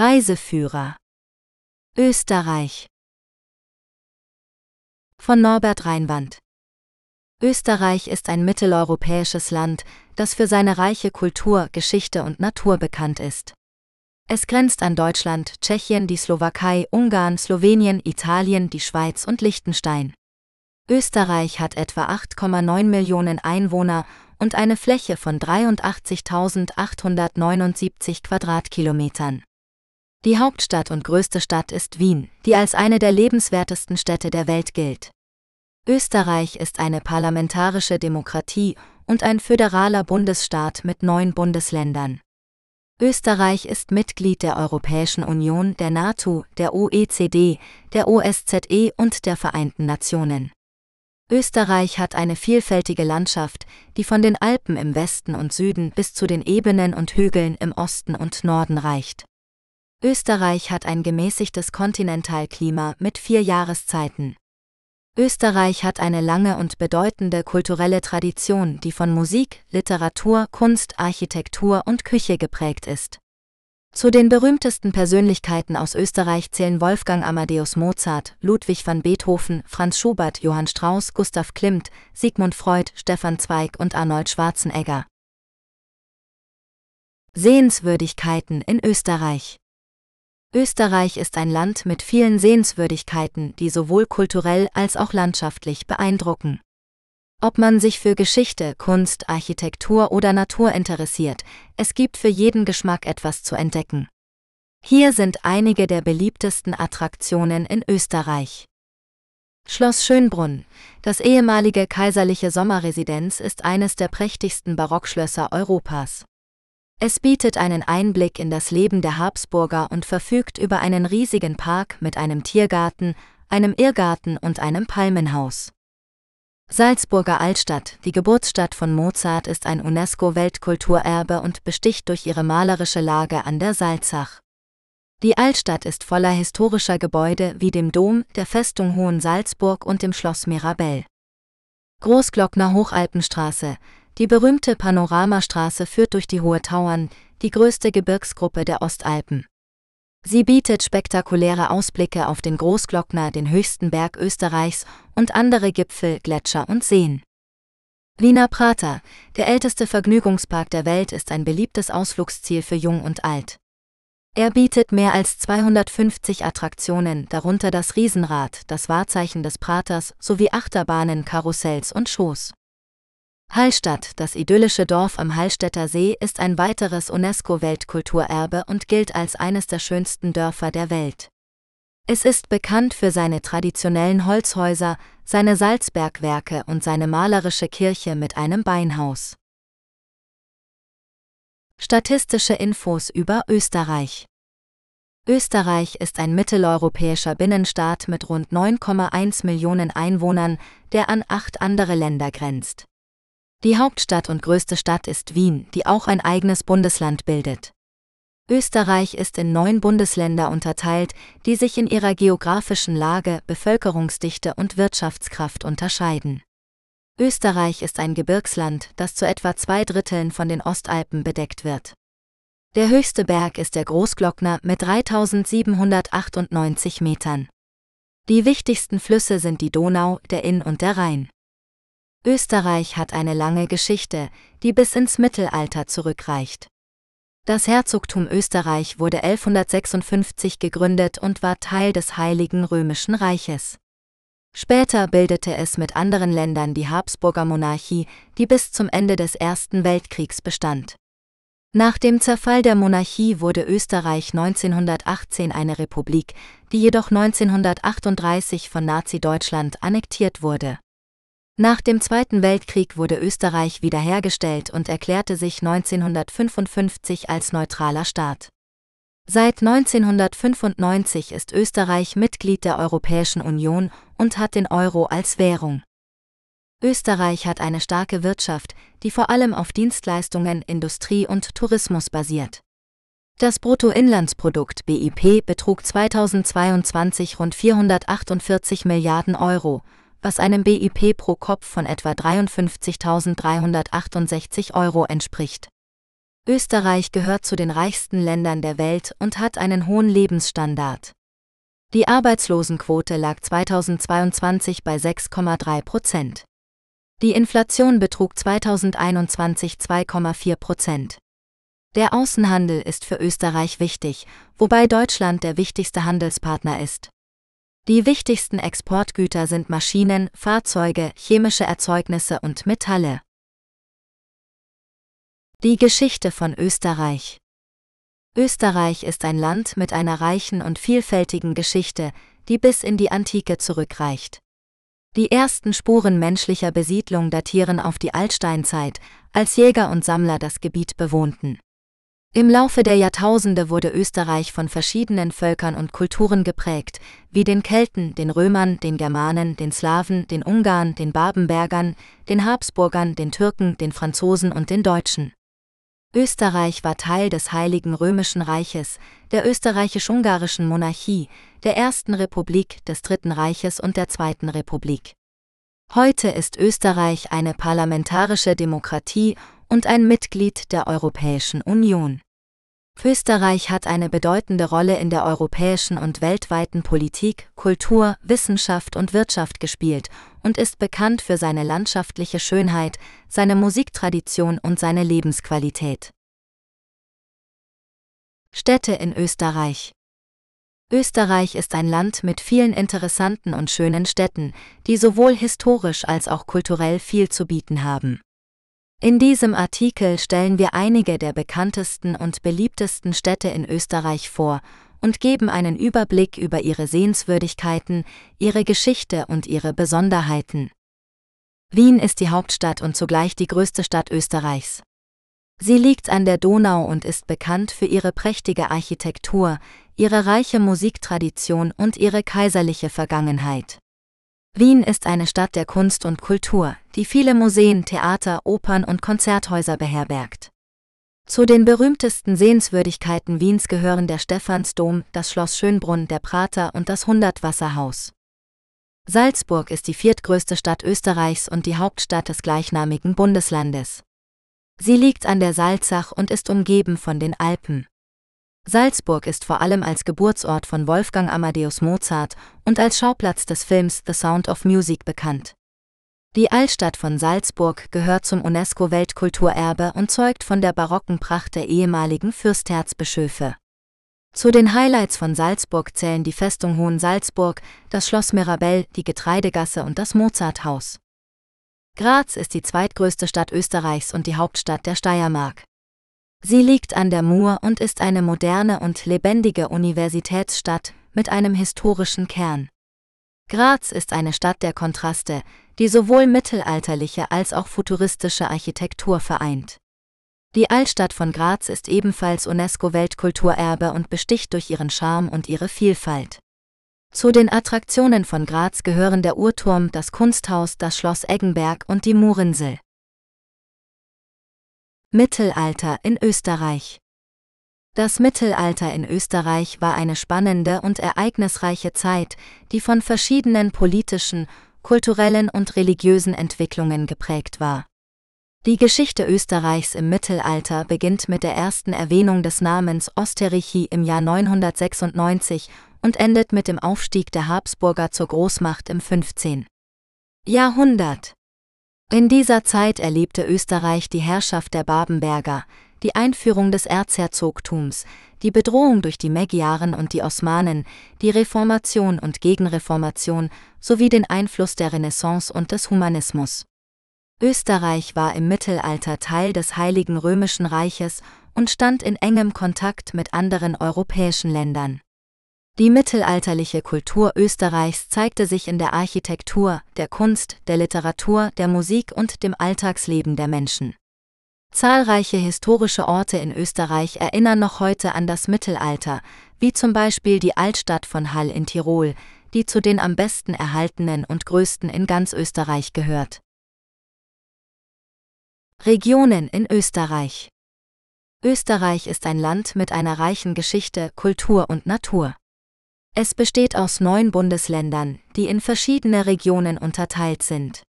Reiseführer Österreich von Norbert Reinwand Österreich ist ein mitteleuropäisches Land, das für seine reiche Kultur, Geschichte und Natur bekannt ist. Es grenzt an Deutschland, Tschechien, die Slowakei, Ungarn, Slowenien, Italien, die Schweiz und Liechtenstein. Österreich hat etwa 8,9 Millionen Einwohner und eine Fläche von 83.879 Quadratkilometern. Die Hauptstadt und größte Stadt ist Wien, die als eine der lebenswertesten Städte der Welt gilt. Österreich ist eine parlamentarische Demokratie und ein föderaler Bundesstaat mit neun Bundesländern. Österreich ist Mitglied der Europäischen Union, der NATO, der OECD, der OSZE und der Vereinten Nationen. Österreich hat eine vielfältige Landschaft, die von den Alpen im Westen und Süden bis zu den Ebenen und Hügeln im Osten und Norden reicht. Österreich hat ein gemäßigtes Kontinentalklima mit vier Jahreszeiten. Österreich hat eine lange und bedeutende kulturelle Tradition, die von Musik, Literatur, Kunst, Architektur und Küche geprägt ist. Zu den berühmtesten Persönlichkeiten aus Österreich zählen Wolfgang Amadeus Mozart, Ludwig van Beethoven, Franz Schubert, Johann Strauss, Gustav Klimt, Sigmund Freud, Stefan Zweig und Arnold Schwarzenegger. Sehenswürdigkeiten in Österreich Österreich ist ein Land mit vielen Sehenswürdigkeiten, die sowohl kulturell als auch landschaftlich beeindrucken. Ob man sich für Geschichte, Kunst, Architektur oder Natur interessiert, es gibt für jeden Geschmack etwas zu entdecken. Hier sind einige der beliebtesten Attraktionen in Österreich. Schloss Schönbrunn, das ehemalige kaiserliche Sommerresidenz, ist eines der prächtigsten Barockschlösser Europas. Es bietet einen Einblick in das Leben der Habsburger und verfügt über einen riesigen Park mit einem Tiergarten, einem Irrgarten und einem Palmenhaus. Salzburger Altstadt, die Geburtsstadt von Mozart, ist ein UNESCO-Weltkulturerbe und besticht durch ihre malerische Lage an der Salzach. Die Altstadt ist voller historischer Gebäude wie dem Dom, der Festung Hohensalzburg und dem Schloss Mirabell. Großglockner Hochalpenstraße, die berühmte Panoramastraße führt durch die Hohe Tauern, die größte Gebirgsgruppe der Ostalpen. Sie bietet spektakuläre Ausblicke auf den Großglockner, den höchsten Berg Österreichs und andere Gipfel, Gletscher und Seen. Wiener Prater, der älteste Vergnügungspark der Welt, ist ein beliebtes Ausflugsziel für Jung und Alt. Er bietet mehr als 250 Attraktionen, darunter das Riesenrad, das Wahrzeichen des Praters, sowie Achterbahnen, Karussells und Shows. Hallstatt, das idyllische Dorf am Hallstätter See, ist ein weiteres UNESCO-Weltkulturerbe und gilt als eines der schönsten Dörfer der Welt. Es ist bekannt für seine traditionellen Holzhäuser, seine Salzbergwerke und seine malerische Kirche mit einem Beinhaus. Statistische Infos über Österreich Österreich ist ein mitteleuropäischer Binnenstaat mit rund 9,1 Millionen Einwohnern, der an acht andere Länder grenzt. Die Hauptstadt und größte Stadt ist Wien, die auch ein eigenes Bundesland bildet. Österreich ist in neun Bundesländer unterteilt, die sich in ihrer geografischen Lage, Bevölkerungsdichte und Wirtschaftskraft unterscheiden. Österreich ist ein Gebirgsland, das zu etwa zwei Dritteln von den Ostalpen bedeckt wird. Der höchste Berg ist der Großglockner mit 3798 Metern. Die wichtigsten Flüsse sind die Donau, der Inn und der Rhein. Österreich hat eine lange Geschichte, die bis ins Mittelalter zurückreicht. Das Herzogtum Österreich wurde 1156 gegründet und war Teil des Heiligen Römischen Reiches. Später bildete es mit anderen Ländern die Habsburger Monarchie, die bis zum Ende des Ersten Weltkriegs bestand. Nach dem Zerfall der Monarchie wurde Österreich 1918 eine Republik, die jedoch 1938 von Nazi-Deutschland annektiert wurde. Nach dem Zweiten Weltkrieg wurde Österreich wiederhergestellt und erklärte sich 1955 als neutraler Staat. Seit 1995 ist Österreich Mitglied der Europäischen Union und hat den Euro als Währung. Österreich hat eine starke Wirtschaft, die vor allem auf Dienstleistungen, Industrie und Tourismus basiert. Das Bruttoinlandsprodukt BIP betrug 2022 rund 448 Milliarden Euro, was einem BIP pro Kopf von etwa 53.368 Euro entspricht. Österreich gehört zu den reichsten Ländern der Welt und hat einen hohen Lebensstandard. Die Arbeitslosenquote lag 2022 bei 6,3 Prozent. Die Inflation betrug 2021 2,4 Prozent. Der Außenhandel ist für Österreich wichtig, wobei Deutschland der wichtigste Handelspartner ist. Die wichtigsten Exportgüter sind Maschinen, Fahrzeuge, chemische Erzeugnisse und Metalle. Die Geschichte von Österreich Österreich ist ein Land mit einer reichen und vielfältigen Geschichte, die bis in die Antike zurückreicht. Die ersten Spuren menschlicher Besiedlung datieren auf die Altsteinzeit, als Jäger und Sammler das Gebiet bewohnten. Im Laufe der Jahrtausende wurde Österreich von verschiedenen Völkern und Kulturen geprägt, wie den Kelten, den Römern, den Germanen, den Slawen, den Ungarn, den Babenbergern, den Habsburgern, den Türken, den Franzosen und den Deutschen. Österreich war Teil des Heiligen Römischen Reiches, der österreichisch-ungarischen Monarchie, der Ersten Republik, des Dritten Reiches und der Zweiten Republik. Heute ist Österreich eine parlamentarische Demokratie und ein Mitglied der Europäischen Union. Österreich hat eine bedeutende Rolle in der europäischen und weltweiten Politik, Kultur, Wissenschaft und Wirtschaft gespielt und ist bekannt für seine landschaftliche Schönheit, seine Musiktradition und seine Lebensqualität. Städte in Österreich Österreich ist ein Land mit vielen interessanten und schönen Städten, die sowohl historisch als auch kulturell viel zu bieten haben. In diesem Artikel stellen wir einige der bekanntesten und beliebtesten Städte in Österreich vor und geben einen Überblick über ihre Sehenswürdigkeiten, ihre Geschichte und ihre Besonderheiten. Wien ist die Hauptstadt und zugleich die größte Stadt Österreichs. Sie liegt an der Donau und ist bekannt für ihre prächtige Architektur, ihre reiche Musiktradition und ihre kaiserliche Vergangenheit. Wien ist eine Stadt der Kunst und Kultur, die viele Museen, Theater, Opern und Konzerthäuser beherbergt. Zu den berühmtesten Sehenswürdigkeiten Wiens gehören der Stephansdom, das Schloss Schönbrunn, der Prater und das Hundertwasserhaus. Salzburg ist die viertgrößte Stadt Österreichs und die Hauptstadt des gleichnamigen Bundeslandes. Sie liegt an der Salzach und ist umgeben von den Alpen. Salzburg ist vor allem als Geburtsort von Wolfgang Amadeus Mozart und als Schauplatz des Films The Sound of Music bekannt. Die Altstadt von Salzburg gehört zum UNESCO-Weltkulturerbe und zeugt von der barocken Pracht der ehemaligen Fürsterzbischöfe. Zu den Highlights von Salzburg zählen die Festung Hohensalzburg, das Schloss Mirabell, die Getreidegasse und das Mozarthaus. Graz ist die zweitgrößte Stadt Österreichs und die Hauptstadt der Steiermark. Sie liegt an der Mur und ist eine moderne und lebendige Universitätsstadt mit einem historischen Kern. Graz ist eine Stadt der Kontraste, die sowohl mittelalterliche als auch futuristische Architektur vereint. Die Altstadt von Graz ist ebenfalls UNESCO-Weltkulturerbe und besticht durch ihren Charme und ihre Vielfalt. Zu den Attraktionen von Graz gehören der Uhrturm, das Kunsthaus, das Schloss Eggenberg und die Murinsel. Mittelalter in Österreich Das Mittelalter in Österreich war eine spannende und ereignisreiche Zeit, die von verschiedenen politischen, kulturellen und religiösen Entwicklungen geprägt war. Die Geschichte Österreichs im Mittelalter beginnt mit der ersten Erwähnung des Namens Osterrechi im Jahr 996 und endet mit dem Aufstieg der Habsburger zur Großmacht im 15. Jahrhundert. In dieser Zeit erlebte Österreich die Herrschaft der Babenberger, die Einführung des Erzherzogtums, die Bedrohung durch die Magyaren und die Osmanen, die Reformation und Gegenreformation sowie den Einfluss der Renaissance und des Humanismus. Österreich war im Mittelalter Teil des Heiligen Römischen Reiches und stand in engem Kontakt mit anderen europäischen Ländern. Die mittelalterliche Kultur Österreichs zeigte sich in der Architektur, der Kunst, der Literatur, der Musik und dem Alltagsleben der Menschen. Zahlreiche historische Orte in Österreich erinnern noch heute an das Mittelalter, wie zum Beispiel die Altstadt von Hall in Tirol, die zu den am besten erhaltenen und größten in ganz Österreich gehört. Regionen in Österreich Österreich ist ein Land mit einer reichen Geschichte, Kultur und Natur. Es besteht aus neun Bundesländern, die in verschiedene Regionen unterteilt sind.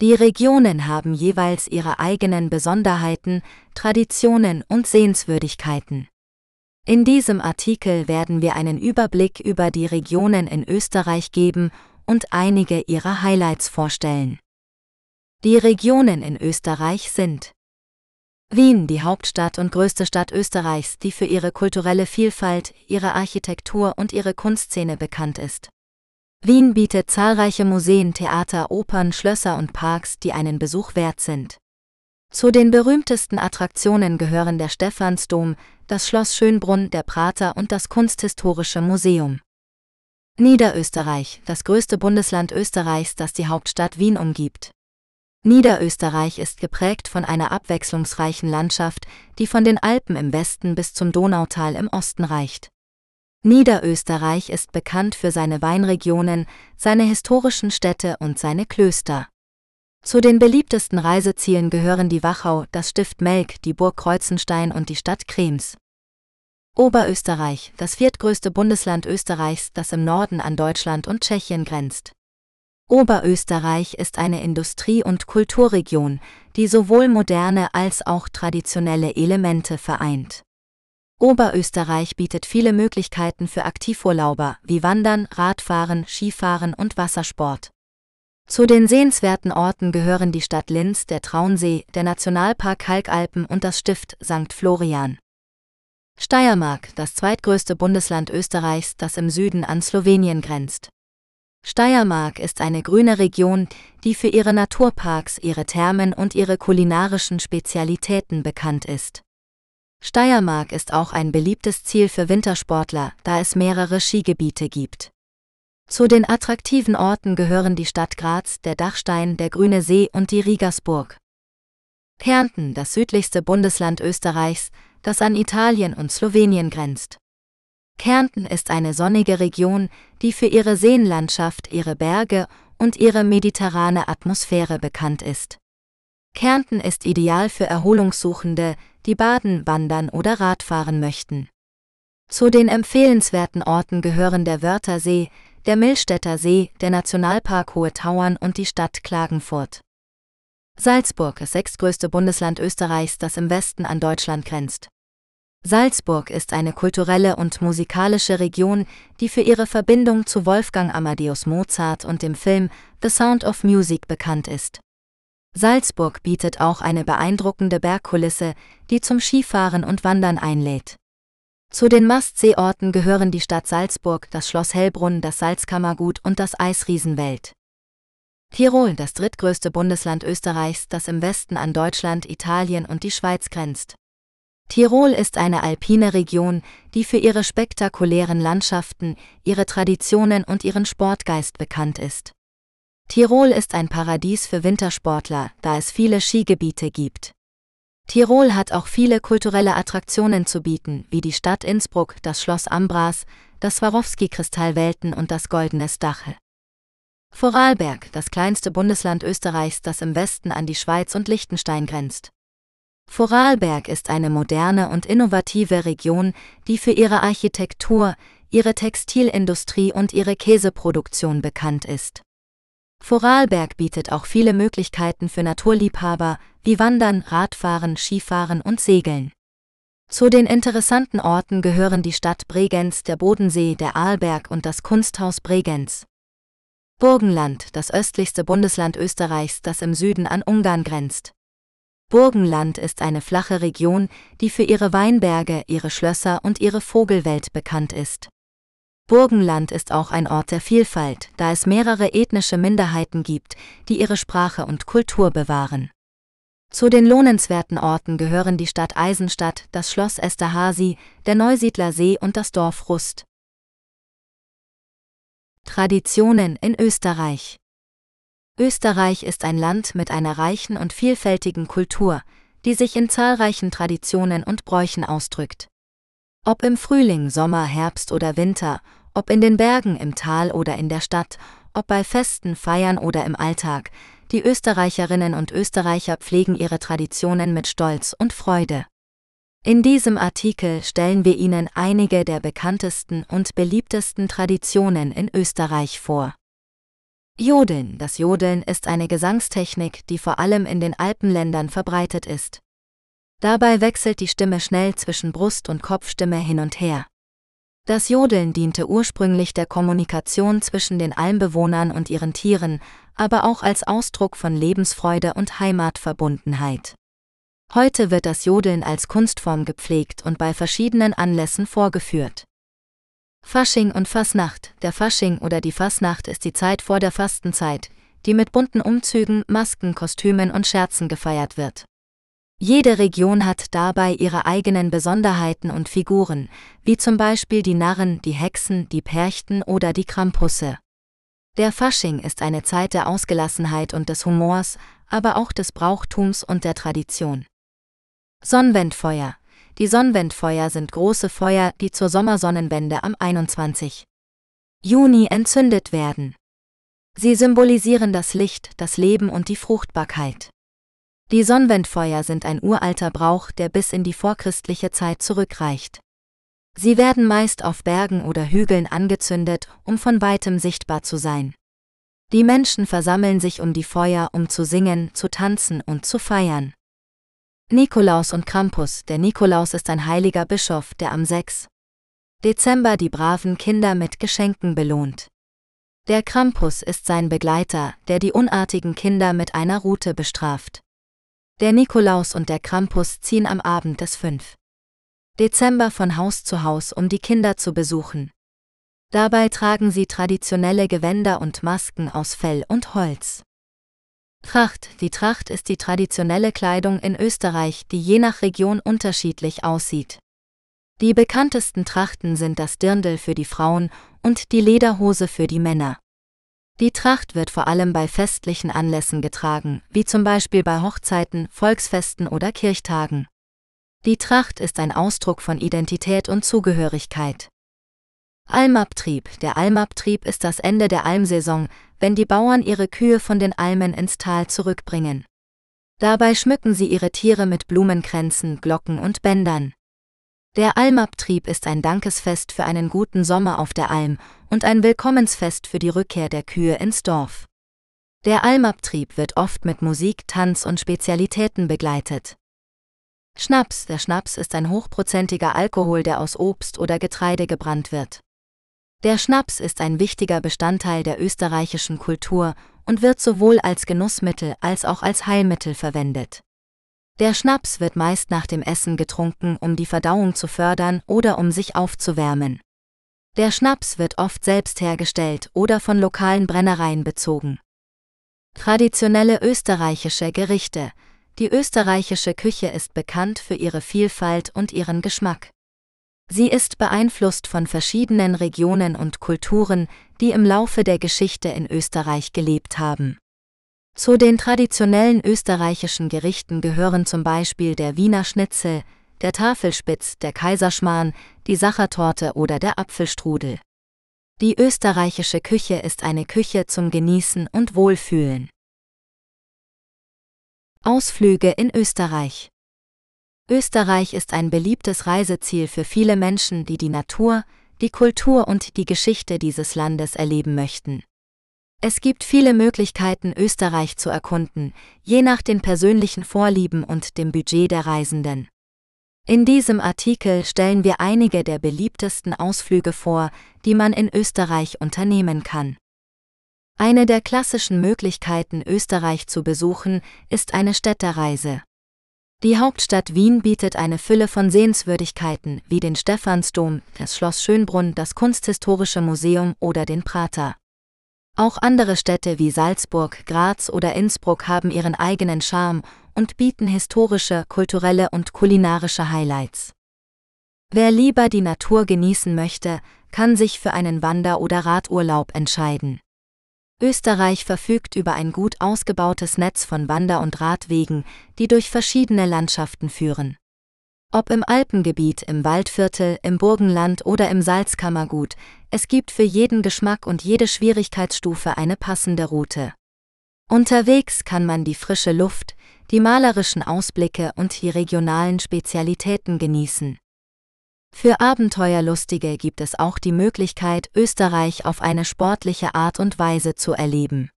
Die Regionen haben jeweils ihre eigenen Besonderheiten, Traditionen und Sehenswürdigkeiten. In diesem Artikel werden wir einen Überblick über die Regionen in Österreich geben und einige ihrer Highlights vorstellen. Die Regionen in Österreich sind Wien, die Hauptstadt und größte Stadt Österreichs, die für ihre kulturelle Vielfalt, ihre Architektur und ihre Kunstszene bekannt ist. Wien bietet zahlreiche Museen, Theater, Opern, Schlösser und Parks, die einen Besuch wert sind. Zu den berühmtesten Attraktionen gehören der Stephansdom, das Schloss Schönbrunn, der Prater und das Kunsthistorische Museum. Niederösterreich, das größte Bundesland Österreichs, das die Hauptstadt Wien umgibt. Niederösterreich ist geprägt von einer abwechslungsreichen Landschaft, die von den Alpen im Westen bis zum Donautal im Osten reicht. Niederösterreich ist bekannt für seine Weinregionen, seine historischen Städte und seine Klöster. Zu den beliebtesten Reisezielen gehören die Wachau, das Stift Melk, die Burg Kreuzenstein und die Stadt Krems. Oberösterreich, das viertgrößte Bundesland Österreichs, das im Norden an Deutschland und Tschechien grenzt. Oberösterreich ist eine Industrie- und Kulturregion, die sowohl moderne als auch traditionelle Elemente vereint. Oberösterreich bietet viele Möglichkeiten für Aktivurlauber wie Wandern, Radfahren, Skifahren und Wassersport. Zu den sehenswerten Orten gehören die Stadt Linz, der Traunsee, der Nationalpark Kalkalpen und das Stift St. Florian. Steiermark, das zweitgrößte Bundesland Österreichs, das im Süden an Slowenien grenzt. Steiermark ist eine grüne Region, die für ihre Naturparks, ihre Thermen und ihre kulinarischen Spezialitäten bekannt ist. Steiermark ist auch ein beliebtes Ziel für Wintersportler, da es mehrere Skigebiete gibt. Zu den attraktiven Orten gehören die Stadt Graz, der Dachstein, der Grüne See und die Riegersburg. Kärnten, das südlichste Bundesland Österreichs, das an Italien und Slowenien grenzt. Kärnten ist eine sonnige Region, die für ihre Seenlandschaft, ihre Berge und ihre mediterrane Atmosphäre bekannt ist. Kärnten ist ideal für Erholungssuchende, die baden, wandern oder Radfahren möchten. Zu den empfehlenswerten Orten gehören der Wörthersee, der Millstätter See, der Nationalpark Hohe Tauern und die Stadt Klagenfurt. Salzburg, das sechstgrößte Bundesland Österreichs, das im Westen an Deutschland grenzt. Salzburg ist eine kulturelle und musikalische Region, die für ihre Verbindung zu Wolfgang Amadeus Mozart und dem Film The Sound of Music bekannt ist. Salzburg bietet auch eine beeindruckende Bergkulisse, die zum Skifahren und Wandern einlädt. Zu den Mastseeorten gehören die Stadt Salzburg, das Schloss Hellbrunn, das Salzkammergut und das Eisriesenwelt. Tirol, das drittgrößte Bundesland Österreichs, das im Westen an Deutschland, Italien und die Schweiz grenzt. Tirol ist eine alpine Region, die für ihre spektakulären Landschaften, ihre Traditionen und ihren Sportgeist bekannt ist. Tirol ist ein Paradies für Wintersportler, da es viele Skigebiete gibt. Tirol hat auch viele kulturelle Attraktionen zu bieten, wie die Stadt Innsbruck, das Schloss Ambras, das Swarovski-Kristallwelten und das Goldene Stachel. Vorarlberg, das kleinste Bundesland Österreichs, das im Westen an die Schweiz und Liechtenstein grenzt. Vorarlberg ist eine moderne und innovative Region, die für ihre Architektur, ihre Textilindustrie und ihre Käseproduktion bekannt ist. Vorarlberg bietet auch viele Möglichkeiten für Naturliebhaber, wie Wandern, Radfahren, Skifahren und Segeln. Zu den interessanten Orten gehören die Stadt Bregenz, der Bodensee, der Arlberg und das Kunsthaus Bregenz. Burgenland, das östlichste Bundesland Österreichs, das im Süden an Ungarn grenzt. Burgenland ist eine flache Region, die für ihre Weinberge, ihre Schlösser und ihre Vogelwelt bekannt ist. Burgenland ist auch ein Ort der Vielfalt, da es mehrere ethnische Minderheiten gibt, die ihre Sprache und Kultur bewahren. Zu den lohnenswerten Orten gehören die Stadt Eisenstadt, das Schloss Esterhazy, der Neusiedler See und das Dorf Rust. Traditionen in Österreich Österreich ist ein Land mit einer reichen und vielfältigen Kultur, die sich in zahlreichen Traditionen und Bräuchen ausdrückt. Ob im Frühling, Sommer, Herbst oder Winter, ob in den Bergen, im Tal oder in der Stadt, ob bei Festen, Feiern oder im Alltag, die Österreicherinnen und Österreicher pflegen ihre Traditionen mit Stolz und Freude. In diesem Artikel stellen wir Ihnen einige der bekanntesten und beliebtesten Traditionen in Österreich vor. Jodeln. Das Jodeln ist eine Gesangstechnik, die vor allem in den Alpenländern verbreitet ist. Dabei wechselt die Stimme schnell zwischen Brust- und Kopfstimme hin und her. Das Jodeln diente ursprünglich der Kommunikation zwischen den Almbewohnern und ihren Tieren, aber auch als Ausdruck von Lebensfreude und Heimatverbundenheit. Heute wird das Jodeln als Kunstform gepflegt und bei verschiedenen Anlässen vorgeführt. Fasching und Fasnacht. Der Fasching oder die Fasnacht ist die Zeit vor der Fastenzeit, die mit bunten Umzügen, Masken, Kostümen und Scherzen gefeiert wird. Jede Region hat dabei ihre eigenen Besonderheiten und Figuren, wie zum Beispiel die Narren, die Hexen, die Perchten oder die Krampusse. Der Fasching ist eine Zeit der Ausgelassenheit und des Humors, aber auch des Brauchtums und der Tradition. Sonnenwendfeuer. Die Sonnenwendfeuer sind große Feuer, die zur Sommersonnenwende am 21. Juni entzündet werden. Sie symbolisieren das Licht, das Leben und die Fruchtbarkeit. Die Sonnenwendfeuer sind ein uralter Brauch, der bis in die vorchristliche Zeit zurückreicht. Sie werden meist auf Bergen oder Hügeln angezündet, um von weitem sichtbar zu sein. Die Menschen versammeln sich um die Feuer, um zu singen, zu tanzen und zu feiern. Nikolaus und Krampus Der Nikolaus ist ein heiliger Bischof, der am 6. Dezember die braven Kinder mit Geschenken belohnt. Der Krampus ist sein Begleiter, der die unartigen Kinder mit einer Rute bestraft. Der Nikolaus und der Krampus ziehen am Abend des 5. Dezember von Haus zu Haus, um die Kinder zu besuchen. Dabei tragen sie traditionelle Gewänder und Masken aus Fell und Holz. Tracht Die Tracht ist die traditionelle Kleidung in Österreich, die je nach Region unterschiedlich aussieht. Die bekanntesten Trachten sind das Dirndl für die Frauen und die Lederhose für die Männer. Die Tracht wird vor allem bei festlichen Anlässen getragen, wie zum Beispiel bei Hochzeiten, Volksfesten oder Kirchtagen. Die Tracht ist ein Ausdruck von Identität und Zugehörigkeit. Almabtrieb Der Almabtrieb ist das Ende der Almsaison, wenn die Bauern ihre Kühe von den Almen ins Tal zurückbringen. Dabei schmücken sie ihre Tiere mit Blumenkränzen, Glocken und Bändern. Der Almabtrieb ist ein Dankesfest für einen guten Sommer auf der Alm und ein Willkommensfest für die Rückkehr der Kühe ins Dorf. Der Almabtrieb wird oft mit Musik, Tanz und Spezialitäten begleitet. Schnaps Der Schnaps ist ein hochprozentiger Alkohol, der aus Obst oder Getreide gebrannt wird. Der Schnaps ist ein wichtiger Bestandteil der österreichischen Kultur und wird sowohl als Genussmittel als auch als Heilmittel verwendet. Der Schnaps wird meist nach dem Essen getrunken, um die Verdauung zu fördern oder um sich aufzuwärmen. Der Schnaps wird oft selbst hergestellt oder von lokalen Brennereien bezogen. Traditionelle österreichische Gerichte. Die österreichische Küche ist bekannt für ihre Vielfalt und ihren Geschmack. Sie ist beeinflusst von verschiedenen Regionen und Kulturen, die im Laufe der Geschichte in Österreich gelebt haben. Zu den traditionellen österreichischen Gerichten gehören zum Beispiel der Wiener Schnitzel, der Tafelspitz, der Kaiserschmarrn, die Sachertorte oder der Apfelstrudel. Die österreichische Küche ist eine Küche zum Genießen und Wohlfühlen. Ausflüge in Österreich Österreich ist ein beliebtes Reiseziel für viele Menschen, die die Natur, die Kultur und die Geschichte dieses Landes erleben möchten. Es gibt viele Möglichkeiten, Österreich zu erkunden, je nach den persönlichen Vorlieben und dem Budget der Reisenden. In diesem Artikel stellen wir einige der beliebtesten Ausflüge vor, die man in Österreich unternehmen kann. Eine der klassischen Möglichkeiten, Österreich zu besuchen, ist eine Städtereise. Die Hauptstadt Wien bietet eine Fülle von Sehenswürdigkeiten wie den Stephansdom, das Schloss Schönbrunn, das Kunsthistorische Museum oder den Prater. Auch andere Städte wie Salzburg, Graz oder Innsbruck haben ihren eigenen Charme und bieten historische, kulturelle und kulinarische Highlights. Wer lieber die Natur genießen möchte, kann sich für einen Wander- oder Radurlaub entscheiden. Österreich verfügt über ein gut ausgebautes Netz von Wander- und Radwegen, die durch verschiedene Landschaften führen. Ob im Alpengebiet, im Waldviertel, im Burgenland oder im Salzkammergut, es gibt für jeden Geschmack und jede Schwierigkeitsstufe eine passende Route. Unterwegs kann man die frische Luft, die malerischen Ausblicke und die regionalen Spezialitäten genießen. Für Abenteuerlustige gibt es auch die Möglichkeit, Österreich auf eine sportliche Art und Weise zu erleben.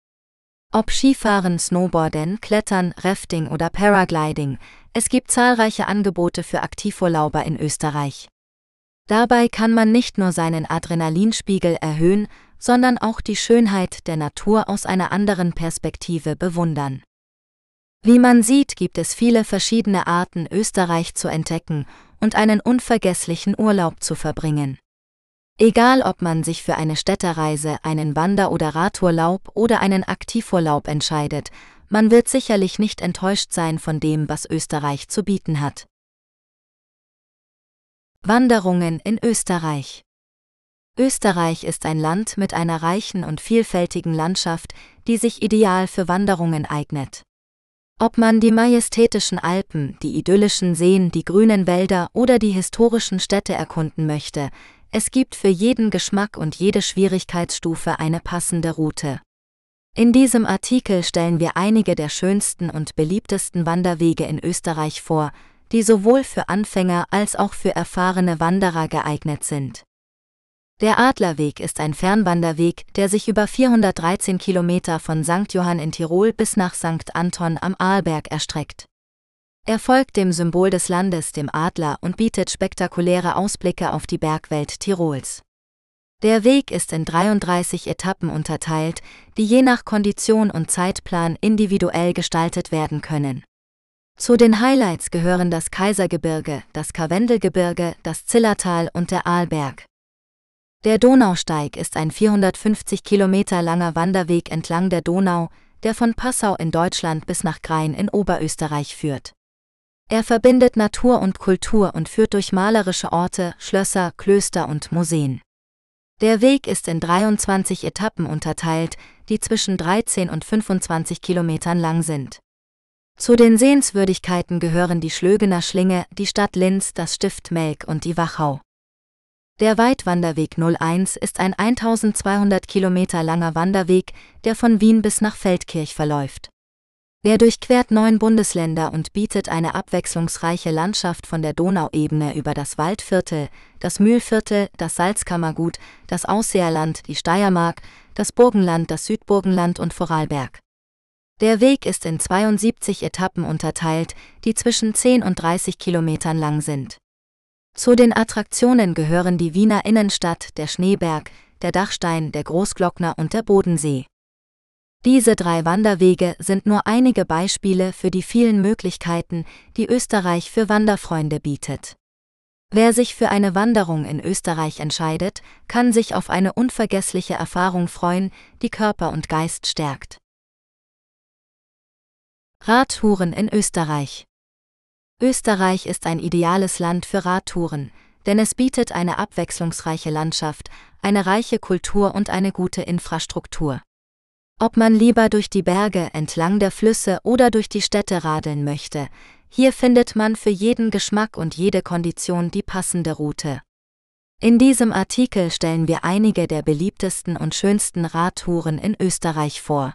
Ob Skifahren, Snowboarden, Klettern, Rafting oder Paragliding, es gibt zahlreiche Angebote für Aktivurlauber in Österreich. Dabei kann man nicht nur seinen Adrenalinspiegel erhöhen, sondern auch die Schönheit der Natur aus einer anderen Perspektive bewundern. Wie man sieht, gibt es viele verschiedene Arten, Österreich zu entdecken und einen unvergesslichen Urlaub zu verbringen. Egal ob man sich für eine Städtereise, einen Wander- oder Radurlaub oder einen Aktivurlaub entscheidet, man wird sicherlich nicht enttäuscht sein von dem, was Österreich zu bieten hat. Wanderungen in Österreich Österreich ist ein Land mit einer reichen und vielfältigen Landschaft, die sich ideal für Wanderungen eignet. Ob man die majestätischen Alpen, die idyllischen Seen, die grünen Wälder oder die historischen Städte erkunden möchte, es gibt für jeden Geschmack und jede Schwierigkeitsstufe eine passende Route. In diesem Artikel stellen wir einige der schönsten und beliebtesten Wanderwege in Österreich vor, die sowohl für Anfänger als auch für erfahrene Wanderer geeignet sind. Der Adlerweg ist ein Fernwanderweg, der sich über 413 Kilometer von St. Johann in Tirol bis nach St. Anton am Arlberg erstreckt. Er folgt dem Symbol des Landes, dem Adler, und bietet spektakuläre Ausblicke auf die Bergwelt Tirols. Der Weg ist in 33 Etappen unterteilt, die je nach Kondition und Zeitplan individuell gestaltet werden können. Zu den Highlights gehören das Kaisergebirge, das Karwendelgebirge, das Zillertal und der Arlberg. Der Donausteig ist ein 450 Kilometer langer Wanderweg entlang der Donau, der von Passau in Deutschland bis nach Krain in Oberösterreich führt. Er verbindet Natur und Kultur und führt durch malerische Orte, Schlösser, Klöster und Museen. Der Weg ist in 23 Etappen unterteilt, die zwischen 13 und 25 Kilometern lang sind. Zu den Sehenswürdigkeiten gehören die Schlögener Schlinge, die Stadt Linz, das Stift Melk und die Wachau. Der Weitwanderweg 01 ist ein 1200 Kilometer langer Wanderweg, der von Wien bis nach Feldkirch verläuft. Er durchquert neun Bundesländer und bietet eine abwechslungsreiche Landschaft von der Donauebene über das Waldviertel, das Mühlviertel, das Salzkammergut, das Ausseerland, die Steiermark, das Burgenland, das Südburgenland und Vorarlberg. Der Weg ist in 72 Etappen unterteilt, die zwischen 10 und 30 Kilometern lang sind. Zu den Attraktionen gehören die Wiener Innenstadt, der Schneeberg, der Dachstein, der Großglockner und der Bodensee. Diese drei Wanderwege sind nur einige Beispiele für die vielen Möglichkeiten, die Österreich für Wanderfreunde bietet. Wer sich für eine Wanderung in Österreich entscheidet, kann sich auf eine unvergessliche Erfahrung freuen, die Körper und Geist stärkt. Radtouren in Österreich Österreich ist ein ideales Land für Radtouren, denn es bietet eine abwechslungsreiche Landschaft, eine reiche Kultur und eine gute Infrastruktur. Ob man lieber durch die Berge, entlang der Flüsse oder durch die Städte radeln möchte, hier findet man für jeden Geschmack und jede Kondition die passende Route. In diesem Artikel stellen wir einige der beliebtesten und schönsten Radtouren in Österreich vor.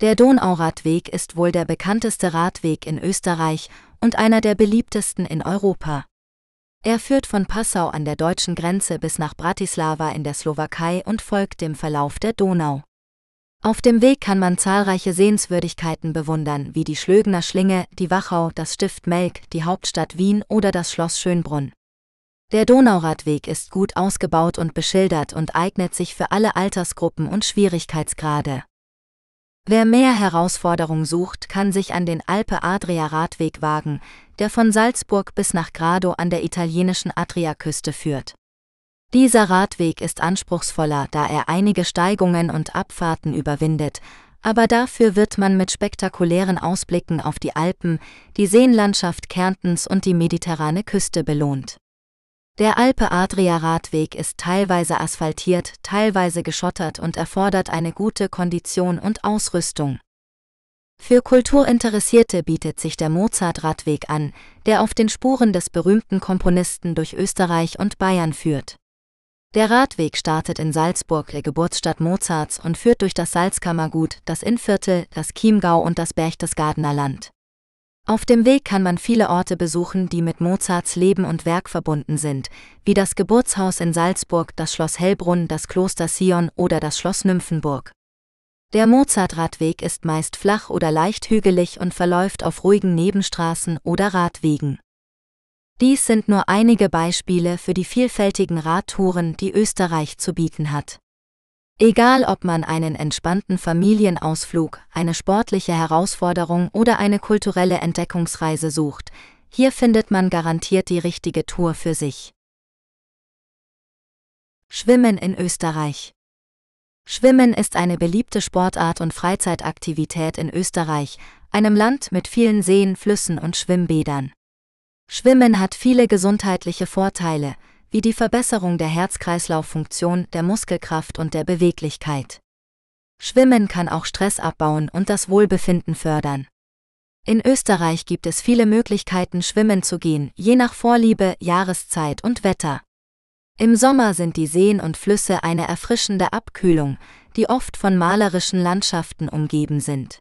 Der Donauradweg ist wohl der bekannteste Radweg in Österreich und einer der beliebtesten in Europa. Er führt von Passau an der deutschen Grenze bis nach Bratislava in der Slowakei und folgt dem Verlauf der Donau. Auf dem Weg kann man zahlreiche Sehenswürdigkeiten bewundern, wie die Schlögener Schlinge, die Wachau, das Stift Melk, die Hauptstadt Wien oder das Schloss Schönbrunn. Der Donauradweg ist gut ausgebaut und beschildert und eignet sich für alle Altersgruppen und Schwierigkeitsgrade. Wer mehr Herausforderung sucht, kann sich an den Alpe-Adria-Radweg wagen, der von Salzburg bis nach Grado an der italienischen Adriaküste führt. Dieser Radweg ist anspruchsvoller, da er einige Steigungen und Abfahrten überwindet, aber dafür wird man mit spektakulären Ausblicken auf die Alpen, die Seenlandschaft Kärntens und die mediterrane Küste belohnt. Der Alpe-Adria-Radweg ist teilweise asphaltiert, teilweise geschottert und erfordert eine gute Kondition und Ausrüstung. Für Kulturinteressierte bietet sich der Mozart-Radweg an, der auf den Spuren des berühmten Komponisten durch Österreich und Bayern führt. Der Radweg startet in Salzburg, der Geburtsstadt Mozarts, und führt durch das Salzkammergut, das Innviertel, das Chiemgau und das Berchtesgadener Land. Auf dem Weg kann man viele Orte besuchen, die mit Mozarts Leben und Werk verbunden sind, wie das Geburtshaus in Salzburg, das Schloss Hellbrunn, das Kloster Sion oder das Schloss Nymphenburg. Der Mozartradweg ist meist flach oder leicht hügelig und verläuft auf ruhigen Nebenstraßen oder Radwegen. Dies sind nur einige Beispiele für die vielfältigen Radtouren, die Österreich zu bieten hat. Egal ob man einen entspannten Familienausflug, eine sportliche Herausforderung oder eine kulturelle Entdeckungsreise sucht, hier findet man garantiert die richtige Tour für sich. Schwimmen in Österreich Schwimmen ist eine beliebte Sportart und Freizeitaktivität in Österreich, einem Land mit vielen Seen, Flüssen und Schwimmbädern. Schwimmen hat viele gesundheitliche Vorteile, wie die Verbesserung der Herz-Kreislauf-Funktion, der Muskelkraft und der Beweglichkeit. Schwimmen kann auch Stress abbauen und das Wohlbefinden fördern. In Österreich gibt es viele Möglichkeiten, schwimmen zu gehen, je nach Vorliebe, Jahreszeit und Wetter. Im Sommer sind die Seen und Flüsse eine erfrischende Abkühlung, die oft von malerischen Landschaften umgeben sind.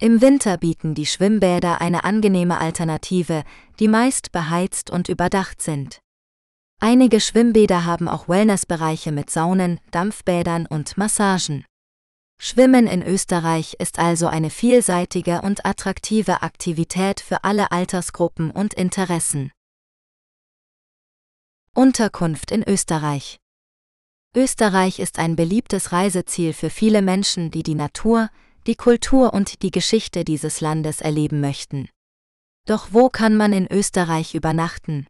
Im Winter bieten die Schwimmbäder eine angenehme Alternative, die meist beheizt und überdacht sind. Einige Schwimmbäder haben auch Wellnessbereiche mit Saunen, Dampfbädern und Massagen. Schwimmen in Österreich ist also eine vielseitige und attraktive Aktivität für alle Altersgruppen und Interessen. Unterkunft in Österreich. Österreich ist ein beliebtes Reiseziel für viele Menschen, die die Natur, die Kultur und die Geschichte dieses Landes erleben möchten. Doch wo kann man in Österreich übernachten?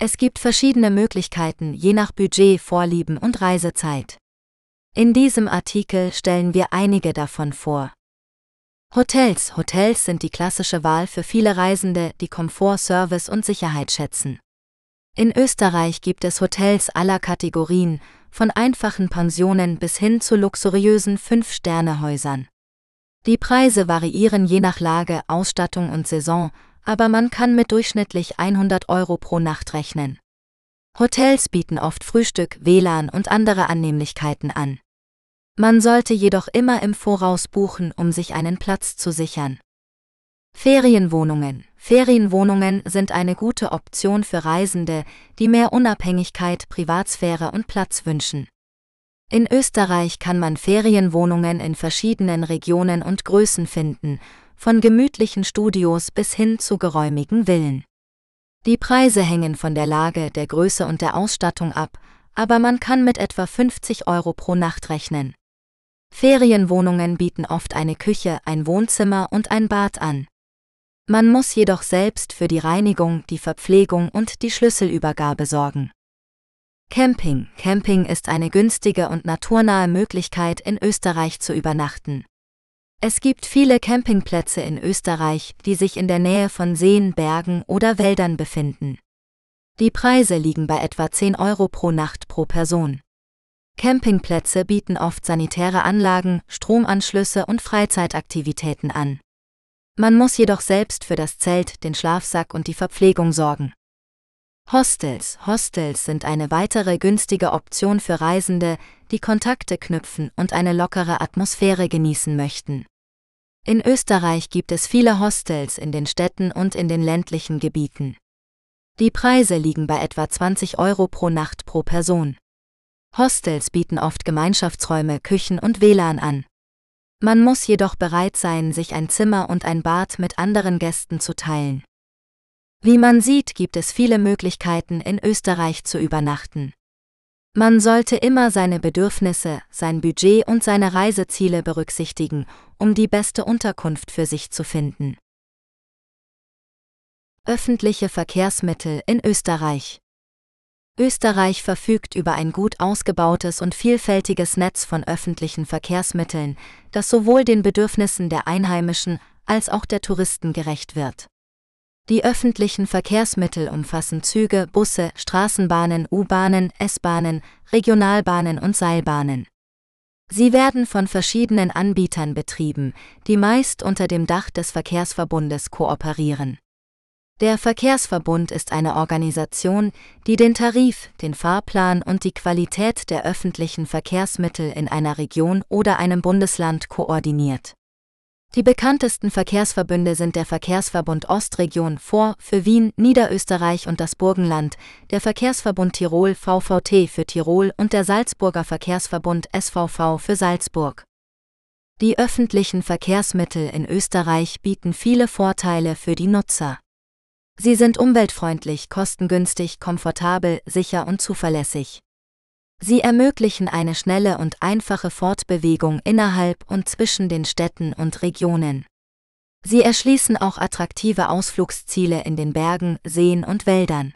Es gibt verschiedene Möglichkeiten je nach Budget, Vorlieben und Reisezeit. In diesem Artikel stellen wir einige davon vor. Hotels. Hotels sind die klassische Wahl für viele Reisende, die Komfort, Service und Sicherheit schätzen. In Österreich gibt es Hotels aller Kategorien, von einfachen Pensionen bis hin zu luxuriösen Fünf-Sterne-Häusern. Die Preise variieren je nach Lage, Ausstattung und Saison, aber man kann mit durchschnittlich 100 Euro pro Nacht rechnen. Hotels bieten oft Frühstück, WLAN und andere Annehmlichkeiten an. Man sollte jedoch immer im Voraus buchen, um sich einen Platz zu sichern. Ferienwohnungen. Ferienwohnungen sind eine gute Option für Reisende, die mehr Unabhängigkeit, Privatsphäre und Platz wünschen. In Österreich kann man Ferienwohnungen in verschiedenen Regionen und Größen finden, von gemütlichen Studios bis hin zu geräumigen Villen. Die Preise hängen von der Lage, der Größe und der Ausstattung ab, aber man kann mit etwa 50 Euro pro Nacht rechnen. Ferienwohnungen bieten oft eine Küche, ein Wohnzimmer und ein Bad an. Man muss jedoch selbst für die Reinigung, die Verpflegung und die Schlüsselübergabe sorgen. Camping. Camping ist eine günstige und naturnahe Möglichkeit, in Österreich zu übernachten. Es gibt viele Campingplätze in Österreich, die sich in der Nähe von Seen, Bergen oder Wäldern befinden. Die Preise liegen bei etwa 10 Euro pro Nacht pro Person. Campingplätze bieten oft sanitäre Anlagen, Stromanschlüsse und Freizeitaktivitäten an. Man muss jedoch selbst für das Zelt, den Schlafsack und die Verpflegung sorgen. Hostels. Hostels sind eine weitere günstige Option für Reisende, die Kontakte knüpfen und eine lockere Atmosphäre genießen möchten. In Österreich gibt es viele Hostels in den Städten und in den ländlichen Gebieten. Die Preise liegen bei etwa 20 Euro pro Nacht pro Person. Hostels bieten oft Gemeinschaftsräume, Küchen und WLAN an. Man muss jedoch bereit sein, sich ein Zimmer und ein Bad mit anderen Gästen zu teilen. Wie man sieht, gibt es viele Möglichkeiten, in Österreich zu übernachten. Man sollte immer seine Bedürfnisse, sein Budget und seine Reiseziele berücksichtigen, um die beste Unterkunft für sich zu finden. Öffentliche Verkehrsmittel in Österreich Österreich verfügt über ein gut ausgebautes und vielfältiges Netz von öffentlichen Verkehrsmitteln, das sowohl den Bedürfnissen der Einheimischen als auch der Touristen gerecht wird. Die öffentlichen Verkehrsmittel umfassen Züge, Busse, Straßenbahnen, U-Bahnen, S-Bahnen, Regionalbahnen und Seilbahnen. Sie werden von verschiedenen Anbietern betrieben, die meist unter dem Dach des Verkehrsverbundes kooperieren. Der Verkehrsverbund ist eine Organisation, die den Tarif, den Fahrplan und die Qualität der öffentlichen Verkehrsmittel in einer Region oder einem Bundesland koordiniert. Die bekanntesten Verkehrsverbünde sind der Verkehrsverbund Ostregion vor für Wien, Niederösterreich und das Burgenland, der Verkehrsverbund Tirol VVT für Tirol und der Salzburger Verkehrsverbund SVV für Salzburg. Die öffentlichen Verkehrsmittel in Österreich bieten viele Vorteile für die Nutzer. Sie sind umweltfreundlich, kostengünstig, komfortabel, sicher und zuverlässig. Sie ermöglichen eine schnelle und einfache Fortbewegung innerhalb und zwischen den Städten und Regionen. Sie erschließen auch attraktive Ausflugsziele in den Bergen, Seen und Wäldern.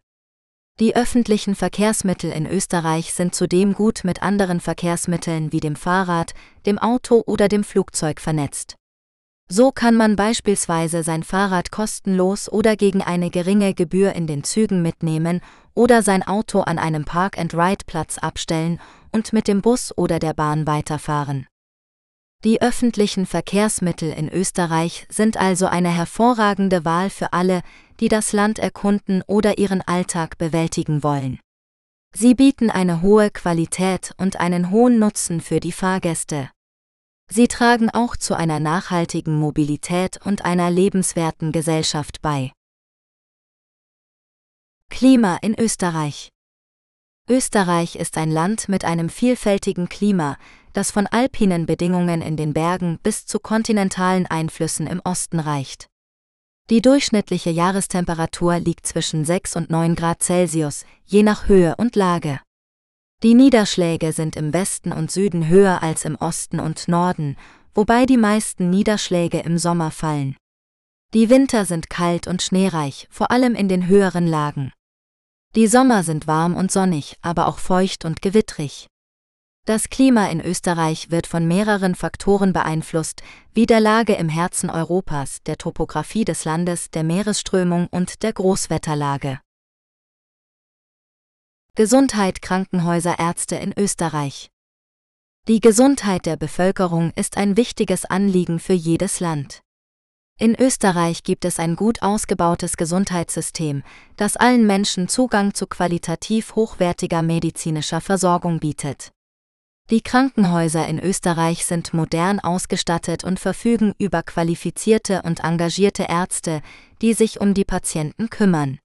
Die öffentlichen Verkehrsmittel in Österreich sind zudem gut mit anderen Verkehrsmitteln wie dem Fahrrad, dem Auto oder dem Flugzeug vernetzt. So kann man beispielsweise sein Fahrrad kostenlos oder gegen eine geringe Gebühr in den Zügen mitnehmen oder sein Auto an einem Park-and-Ride-Platz abstellen und mit dem Bus oder der Bahn weiterfahren. Die öffentlichen Verkehrsmittel in Österreich sind also eine hervorragende Wahl für alle, die das Land erkunden oder ihren Alltag bewältigen wollen. Sie bieten eine hohe Qualität und einen hohen Nutzen für die Fahrgäste. Sie tragen auch zu einer nachhaltigen Mobilität und einer lebenswerten Gesellschaft bei. Klima in Österreich Österreich ist ein Land mit einem vielfältigen Klima, das von alpinen Bedingungen in den Bergen bis zu kontinentalen Einflüssen im Osten reicht. Die durchschnittliche Jahrestemperatur liegt zwischen 6 und 9 Grad Celsius, je nach Höhe und Lage. Die Niederschläge sind im Westen und Süden höher als im Osten und Norden, wobei die meisten Niederschläge im Sommer fallen. Die Winter sind kalt und schneereich, vor allem in den höheren Lagen. Die Sommer sind warm und sonnig, aber auch feucht und gewittrig. Das Klima in Österreich wird von mehreren Faktoren beeinflusst, wie der Lage im Herzen Europas, der Topographie des Landes, der Meeresströmung und der Großwetterlage. Gesundheit Krankenhäuser Ärzte in Österreich Die Gesundheit der Bevölkerung ist ein wichtiges Anliegen für jedes Land. In Österreich gibt es ein gut ausgebautes Gesundheitssystem, das allen Menschen Zugang zu qualitativ hochwertiger medizinischer Versorgung bietet. Die Krankenhäuser in Österreich sind modern ausgestattet und verfügen über qualifizierte und engagierte Ärzte, die sich um die Patienten kümmern.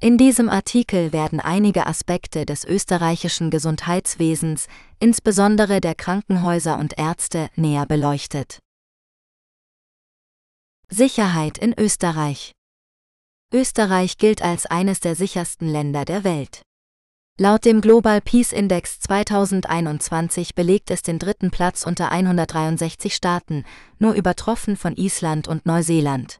In diesem Artikel werden einige Aspekte des österreichischen Gesundheitswesens, insbesondere der Krankenhäuser und Ärzte, näher beleuchtet. Sicherheit in Österreich. Österreich gilt als eines der sichersten Länder der Welt. Laut dem Global Peace Index 2021 belegt es den dritten Platz unter 163 Staaten, nur übertroffen von Island und Neuseeland.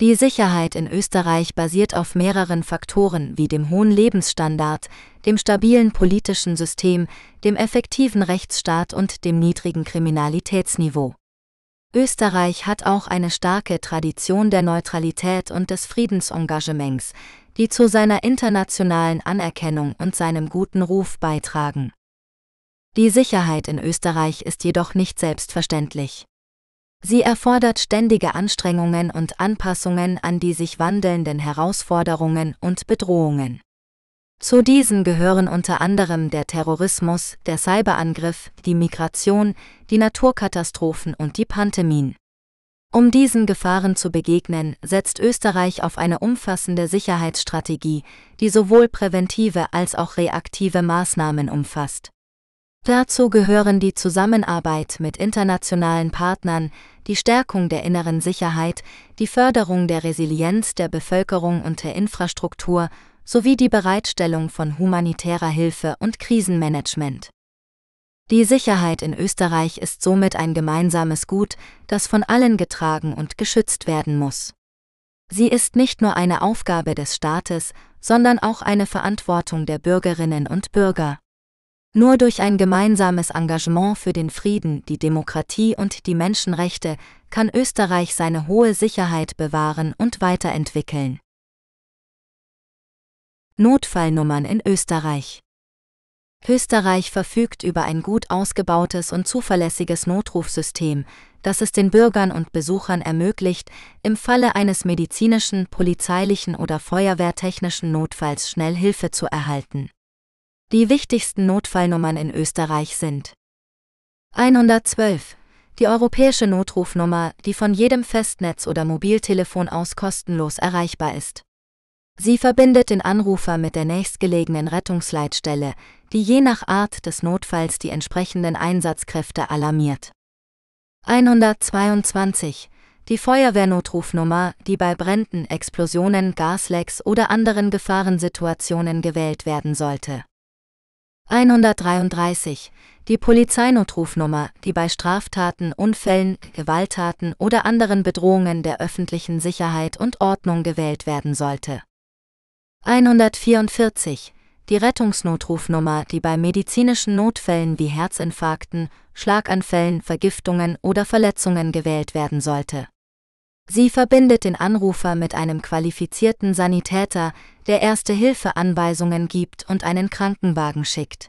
Die Sicherheit in Österreich basiert auf mehreren Faktoren wie dem hohen Lebensstandard, dem stabilen politischen System, dem effektiven Rechtsstaat und dem niedrigen Kriminalitätsniveau. Österreich hat auch eine starke Tradition der Neutralität und des Friedensengagements, die zu seiner internationalen Anerkennung und seinem guten Ruf beitragen. Die Sicherheit in Österreich ist jedoch nicht selbstverständlich. Sie erfordert ständige Anstrengungen und Anpassungen an die sich wandelnden Herausforderungen und Bedrohungen. Zu diesen gehören unter anderem der Terrorismus, der Cyberangriff, die Migration, die Naturkatastrophen und die Pandemien. Um diesen Gefahren zu begegnen, setzt Österreich auf eine umfassende Sicherheitsstrategie, die sowohl präventive als auch reaktive Maßnahmen umfasst. Dazu gehören die Zusammenarbeit mit internationalen Partnern, die Stärkung der inneren Sicherheit, die Förderung der Resilienz der Bevölkerung und der Infrastruktur sowie die Bereitstellung von humanitärer Hilfe und Krisenmanagement. Die Sicherheit in Österreich ist somit ein gemeinsames Gut, das von allen getragen und geschützt werden muss. Sie ist nicht nur eine Aufgabe des Staates, sondern auch eine Verantwortung der Bürgerinnen und Bürger. Nur durch ein gemeinsames Engagement für den Frieden, die Demokratie und die Menschenrechte kann Österreich seine hohe Sicherheit bewahren und weiterentwickeln. Notfallnummern in Österreich. Österreich verfügt über ein gut ausgebautes und zuverlässiges Notrufsystem, das es den Bürgern und Besuchern ermöglicht, im Falle eines medizinischen, polizeilichen oder feuerwehrtechnischen Notfalls schnell Hilfe zu erhalten. Die wichtigsten Notfallnummern in Österreich sind 112, die europäische Notrufnummer, die von jedem Festnetz oder Mobiltelefon aus kostenlos erreichbar ist. Sie verbindet den Anrufer mit der nächstgelegenen Rettungsleitstelle, die je nach Art des Notfalls die entsprechenden Einsatzkräfte alarmiert. 122. Die Feuerwehrnotrufnummer, die bei Bränden, Explosionen, Gaslecks oder anderen Gefahrensituationen gewählt werden sollte. 133. Die Polizeinotrufnummer, die bei Straftaten, Unfällen, Gewalttaten oder anderen Bedrohungen der öffentlichen Sicherheit und Ordnung gewählt werden sollte. 144. Die Rettungsnotrufnummer, die bei medizinischen Notfällen wie Herzinfarkten, Schlaganfällen, Vergiftungen oder Verletzungen gewählt werden sollte. Sie verbindet den Anrufer mit einem qualifizierten Sanitäter, der Erste-Hilfe-Anweisungen gibt und einen Krankenwagen schickt.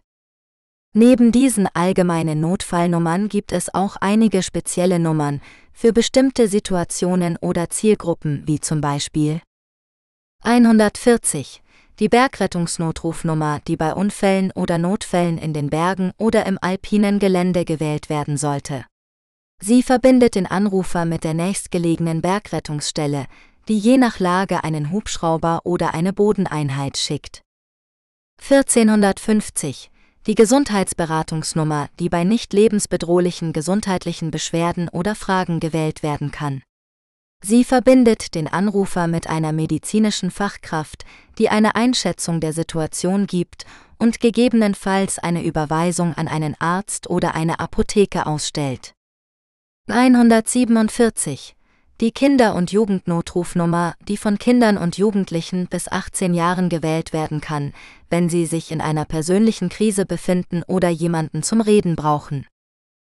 Neben diesen allgemeinen Notfallnummern gibt es auch einige spezielle Nummern für bestimmte Situationen oder Zielgruppen, wie zum Beispiel 140, die Bergrettungsnotrufnummer, die bei Unfällen oder Notfällen in den Bergen oder im alpinen Gelände gewählt werden sollte. Sie verbindet den Anrufer mit der nächstgelegenen Bergrettungsstelle, die je nach Lage einen Hubschrauber oder eine Bodeneinheit schickt. 1450 die Gesundheitsberatungsnummer, die bei nicht lebensbedrohlichen gesundheitlichen Beschwerden oder Fragen gewählt werden kann. Sie verbindet den Anrufer mit einer medizinischen Fachkraft, die eine Einschätzung der Situation gibt und gegebenenfalls eine Überweisung an einen Arzt oder eine Apotheke ausstellt. 147. Die Kinder- und Jugendnotrufnummer, die von Kindern und Jugendlichen bis 18 Jahren gewählt werden kann, wenn sie sich in einer persönlichen Krise befinden oder jemanden zum Reden brauchen.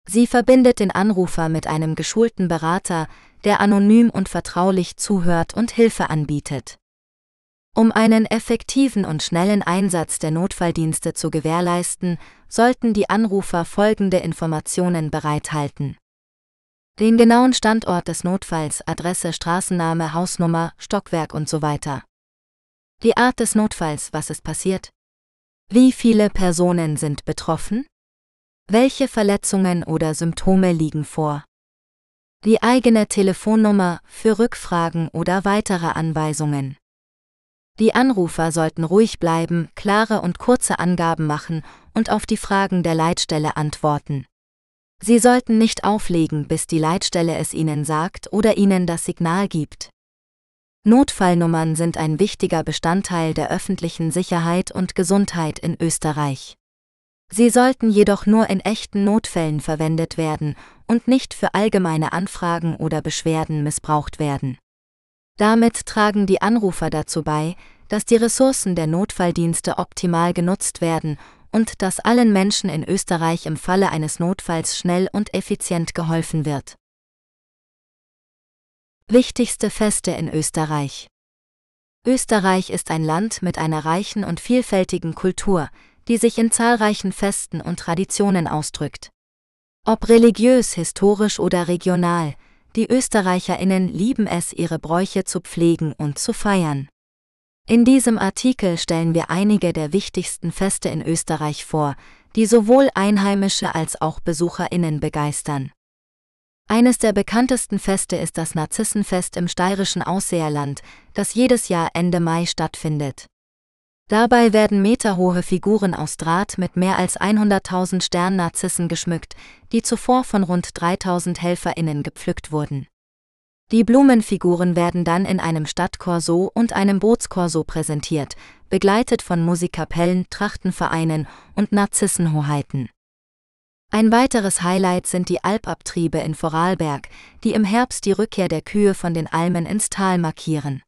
Sie verbindet den Anrufer mit einem geschulten Berater, der anonym und vertraulich zuhört und Hilfe anbietet. Um einen effektiven und schnellen Einsatz der Notfalldienste zu gewährleisten, sollten die Anrufer folgende Informationen bereithalten den genauen Standort des Notfalls, Adresse, Straßenname, Hausnummer, Stockwerk und so weiter. Die Art des Notfalls, was ist passiert? Wie viele Personen sind betroffen? Welche Verletzungen oder Symptome liegen vor? Die eigene Telefonnummer für Rückfragen oder weitere Anweisungen. Die Anrufer sollten ruhig bleiben, klare und kurze Angaben machen und auf die Fragen der Leitstelle antworten. Sie sollten nicht auflegen, bis die Leitstelle es Ihnen sagt oder Ihnen das Signal gibt. Notfallnummern sind ein wichtiger Bestandteil der öffentlichen Sicherheit und Gesundheit in Österreich. Sie sollten jedoch nur in echten Notfällen verwendet werden und nicht für allgemeine Anfragen oder Beschwerden missbraucht werden. Damit tragen die Anrufer dazu bei, dass die Ressourcen der Notfalldienste optimal genutzt werden und dass allen Menschen in Österreich im Falle eines Notfalls schnell und effizient geholfen wird. Wichtigste Feste in Österreich Österreich ist ein Land mit einer reichen und vielfältigen Kultur, die sich in zahlreichen Festen und Traditionen ausdrückt. Ob religiös, historisch oder regional, die Österreicherinnen lieben es, ihre Bräuche zu pflegen und zu feiern. In diesem Artikel stellen wir einige der wichtigsten Feste in Österreich vor, die sowohl Einheimische als auch Besucherinnen begeistern. Eines der bekanntesten Feste ist das Narzissenfest im steirischen Ausseerland, das jedes Jahr Ende Mai stattfindet. Dabei werden meterhohe Figuren aus Draht mit mehr als 100.000 Sternnarzissen geschmückt, die zuvor von rund 3.000 HelferInnen gepflückt wurden. Die Blumenfiguren werden dann in einem Stadtkorso und einem Bootskorso präsentiert, begleitet von Musikkapellen, Trachtenvereinen und Narzissenhoheiten. Ein weiteres Highlight sind die Alpabtriebe in Vorarlberg, die im Herbst die Rückkehr der Kühe von den Almen ins Tal markieren.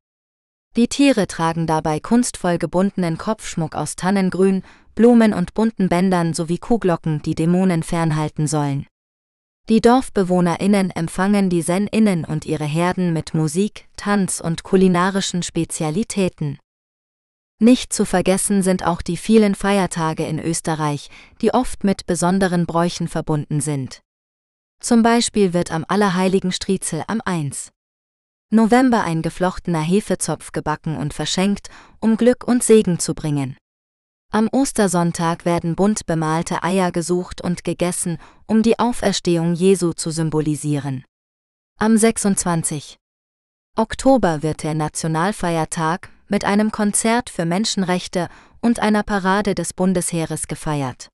Die Tiere tragen dabei kunstvoll gebundenen Kopfschmuck aus Tannengrün, Blumen und bunten Bändern sowie Kuhglocken, die Dämonen fernhalten sollen. Die DorfbewohnerInnen empfangen die SenInnen und ihre Herden mit Musik, Tanz und kulinarischen Spezialitäten. Nicht zu vergessen sind auch die vielen Feiertage in Österreich, die oft mit besonderen Bräuchen verbunden sind. Zum Beispiel wird am Allerheiligen Striezel am 1. November ein geflochtener Hefezopf gebacken und verschenkt, um Glück und Segen zu bringen. Am Ostersonntag werden bunt bemalte Eier gesucht und gegessen, um die Auferstehung Jesu zu symbolisieren. Am 26. Oktober wird der Nationalfeiertag mit einem Konzert für Menschenrechte und einer Parade des Bundesheeres gefeiert.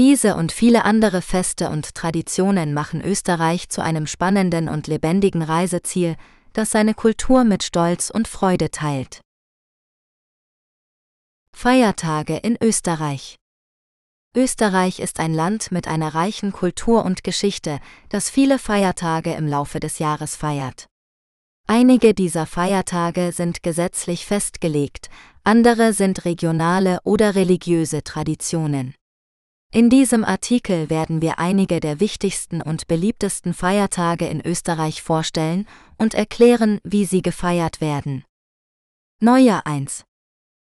Diese und viele andere Feste und Traditionen machen Österreich zu einem spannenden und lebendigen Reiseziel, das seine Kultur mit Stolz und Freude teilt. Feiertage in Österreich Österreich ist ein Land mit einer reichen Kultur und Geschichte, das viele Feiertage im Laufe des Jahres feiert. Einige dieser Feiertage sind gesetzlich festgelegt, andere sind regionale oder religiöse Traditionen. In diesem Artikel werden wir einige der wichtigsten und beliebtesten Feiertage in Österreich vorstellen und erklären, wie sie gefeiert werden. Neujahr 1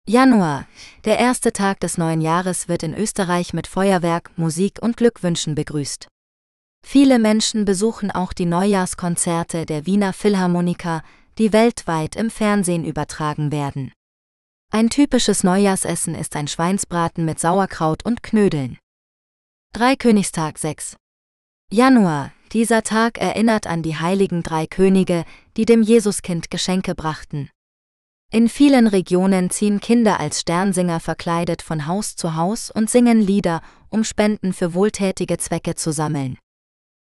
Januar. Der erste Tag des neuen Jahres wird in Österreich mit Feuerwerk, Musik und Glückwünschen begrüßt. Viele Menschen besuchen auch die Neujahrskonzerte der Wiener Philharmoniker, die weltweit im Fernsehen übertragen werden. Ein typisches Neujahrsessen ist ein Schweinsbraten mit Sauerkraut und Knödeln. Dreikönigstag 6. Januar. Dieser Tag erinnert an die heiligen drei Könige, die dem Jesuskind Geschenke brachten. In vielen Regionen ziehen Kinder als Sternsinger verkleidet von Haus zu Haus und singen Lieder, um Spenden für wohltätige Zwecke zu sammeln.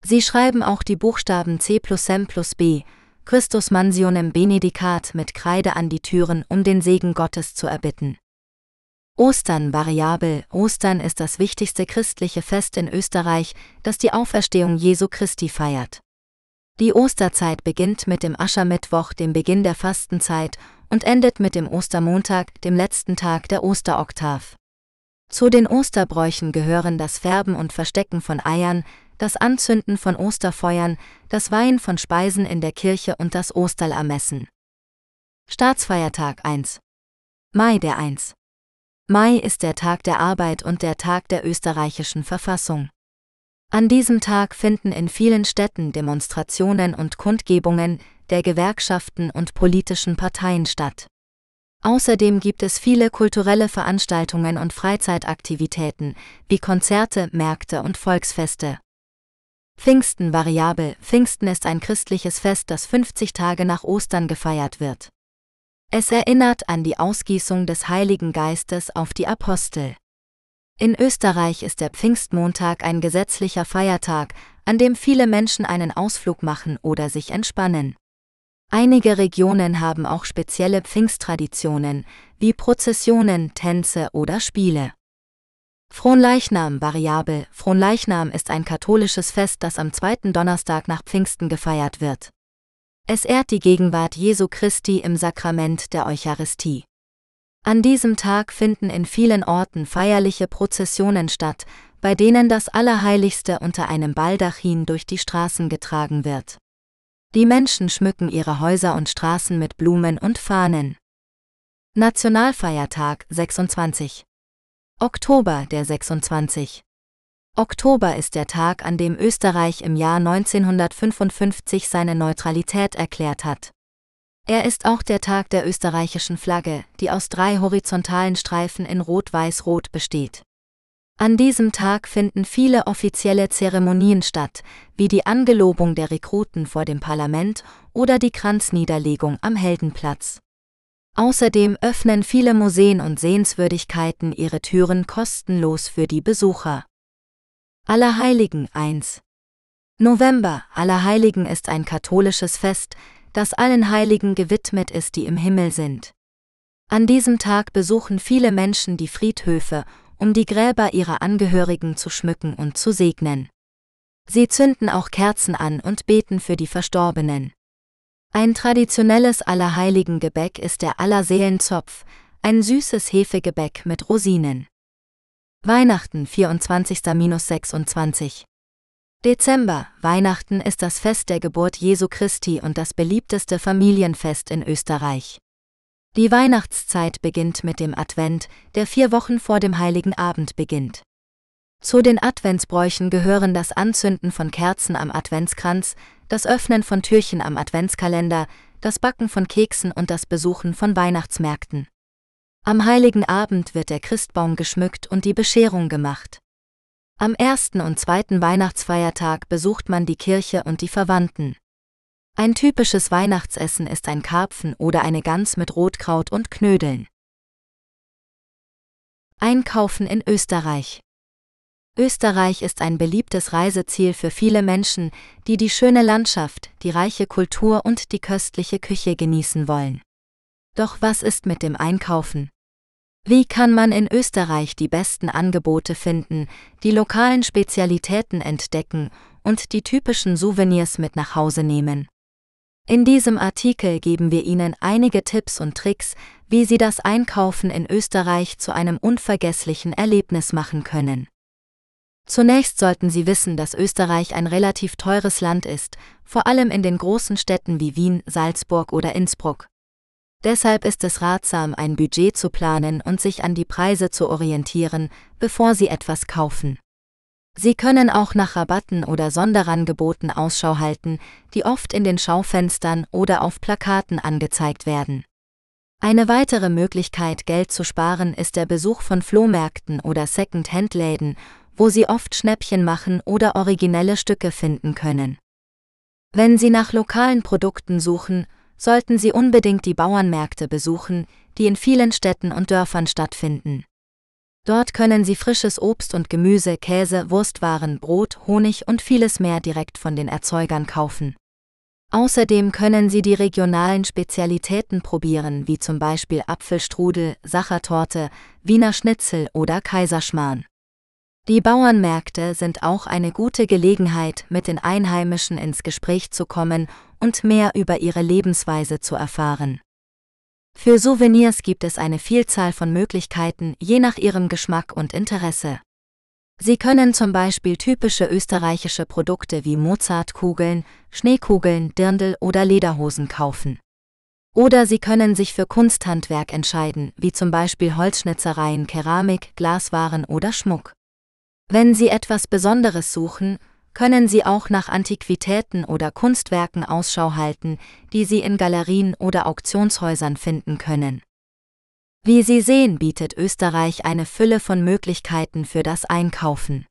Sie schreiben auch die Buchstaben C plus M plus B, Christus Mansionem Benedicat mit Kreide an die Türen, um den Segen Gottes zu erbitten. Ostern variabel. Ostern ist das wichtigste christliche Fest in Österreich, das die Auferstehung Jesu Christi feiert. Die Osterzeit beginnt mit dem Aschermittwoch, dem Beginn der Fastenzeit, und endet mit dem Ostermontag, dem letzten Tag der Osteroktav. Zu den Osterbräuchen gehören das Färben und Verstecken von Eiern, das Anzünden von Osterfeuern, das Weihen von Speisen in der Kirche und das Osterlermessen. Staatsfeiertag 1. Mai der 1. Mai ist der Tag der Arbeit und der Tag der österreichischen Verfassung. An diesem Tag finden in vielen Städten Demonstrationen und Kundgebungen der Gewerkschaften und politischen Parteien statt. Außerdem gibt es viele kulturelle Veranstaltungen und Freizeitaktivitäten, wie Konzerte, Märkte und Volksfeste. Pfingsten variabel Pfingsten ist ein christliches Fest, das 50 Tage nach Ostern gefeiert wird. Es erinnert an die Ausgießung des Heiligen Geistes auf die Apostel. In Österreich ist der Pfingstmontag ein gesetzlicher Feiertag, an dem viele Menschen einen Ausflug machen oder sich entspannen. Einige Regionen haben auch spezielle Pfingsttraditionen, wie Prozessionen, Tänze oder Spiele. Fronleichnam variabel Fronleichnam ist ein katholisches Fest, das am zweiten Donnerstag nach Pfingsten gefeiert wird. Es ehrt die Gegenwart Jesu Christi im Sakrament der Eucharistie. An diesem Tag finden in vielen Orten feierliche Prozessionen statt, bei denen das Allerheiligste unter einem Baldachin durch die Straßen getragen wird. Die Menschen schmücken ihre Häuser und Straßen mit Blumen und Fahnen. Nationalfeiertag 26. Oktober der 26. Oktober ist der Tag, an dem Österreich im Jahr 1955 seine Neutralität erklärt hat. Er ist auch der Tag der österreichischen Flagge, die aus drei horizontalen Streifen in Rot-Weiß-Rot besteht. An diesem Tag finden viele offizielle Zeremonien statt, wie die Angelobung der Rekruten vor dem Parlament oder die Kranzniederlegung am Heldenplatz. Außerdem öffnen viele Museen und Sehenswürdigkeiten ihre Türen kostenlos für die Besucher. Allerheiligen 1. November Allerheiligen ist ein katholisches Fest, das allen Heiligen gewidmet ist, die im Himmel sind. An diesem Tag besuchen viele Menschen die Friedhöfe, um die Gräber ihrer Angehörigen zu schmücken und zu segnen. Sie zünden auch Kerzen an und beten für die Verstorbenen. Ein traditionelles Allerheiligen-Gebäck ist der Allerseelenzopf, ein süßes Hefegebäck mit Rosinen. Weihnachten 24-26 Dezember, Weihnachten ist das Fest der Geburt Jesu Christi und das beliebteste Familienfest in Österreich. Die Weihnachtszeit beginnt mit dem Advent, der vier Wochen vor dem Heiligen Abend beginnt. Zu den Adventsbräuchen gehören das Anzünden von Kerzen am Adventskranz, das Öffnen von Türchen am Adventskalender, das Backen von Keksen und das Besuchen von Weihnachtsmärkten. Am heiligen Abend wird der Christbaum geschmückt und die Bescherung gemacht. Am ersten und zweiten Weihnachtsfeiertag besucht man die Kirche und die Verwandten. Ein typisches Weihnachtsessen ist ein Karpfen oder eine Gans mit Rotkraut und Knödeln. Einkaufen in Österreich. Österreich ist ein beliebtes Reiseziel für viele Menschen, die die schöne Landschaft, die reiche Kultur und die köstliche Küche genießen wollen. Doch was ist mit dem Einkaufen? Wie kann man in Österreich die besten Angebote finden, die lokalen Spezialitäten entdecken und die typischen Souvenirs mit nach Hause nehmen? In diesem Artikel geben wir Ihnen einige Tipps und Tricks, wie Sie das Einkaufen in Österreich zu einem unvergesslichen Erlebnis machen können. Zunächst sollten Sie wissen, dass Österreich ein relativ teures Land ist, vor allem in den großen Städten wie Wien, Salzburg oder Innsbruck. Deshalb ist es ratsam, ein Budget zu planen und sich an die Preise zu orientieren, bevor Sie etwas kaufen. Sie können auch nach Rabatten oder Sonderangeboten Ausschau halten, die oft in den Schaufenstern oder auf Plakaten angezeigt werden. Eine weitere Möglichkeit, Geld zu sparen, ist der Besuch von Flohmärkten oder Second-Hand-Läden wo Sie oft Schnäppchen machen oder originelle Stücke finden können. Wenn Sie nach lokalen Produkten suchen, sollten Sie unbedingt die Bauernmärkte besuchen, die in vielen Städten und Dörfern stattfinden. Dort können Sie frisches Obst und Gemüse, Käse, Wurstwaren, Brot, Honig und vieles mehr direkt von den Erzeugern kaufen. Außerdem können Sie die regionalen Spezialitäten probieren, wie zum Beispiel Apfelstrudel, Sachertorte, Wiener Schnitzel oder Kaiserschmarrn. Die Bauernmärkte sind auch eine gute Gelegenheit, mit den Einheimischen ins Gespräch zu kommen und mehr über ihre Lebensweise zu erfahren. Für Souvenirs gibt es eine Vielzahl von Möglichkeiten, je nach ihrem Geschmack und Interesse. Sie können zum Beispiel typische österreichische Produkte wie Mozartkugeln, Schneekugeln, Dirndl oder Lederhosen kaufen. Oder Sie können sich für Kunsthandwerk entscheiden, wie zum Beispiel Holzschnitzereien, Keramik, Glaswaren oder Schmuck. Wenn Sie etwas Besonderes suchen, können Sie auch nach Antiquitäten oder Kunstwerken Ausschau halten, die Sie in Galerien oder Auktionshäusern finden können. Wie Sie sehen, bietet Österreich eine Fülle von Möglichkeiten für das Einkaufen.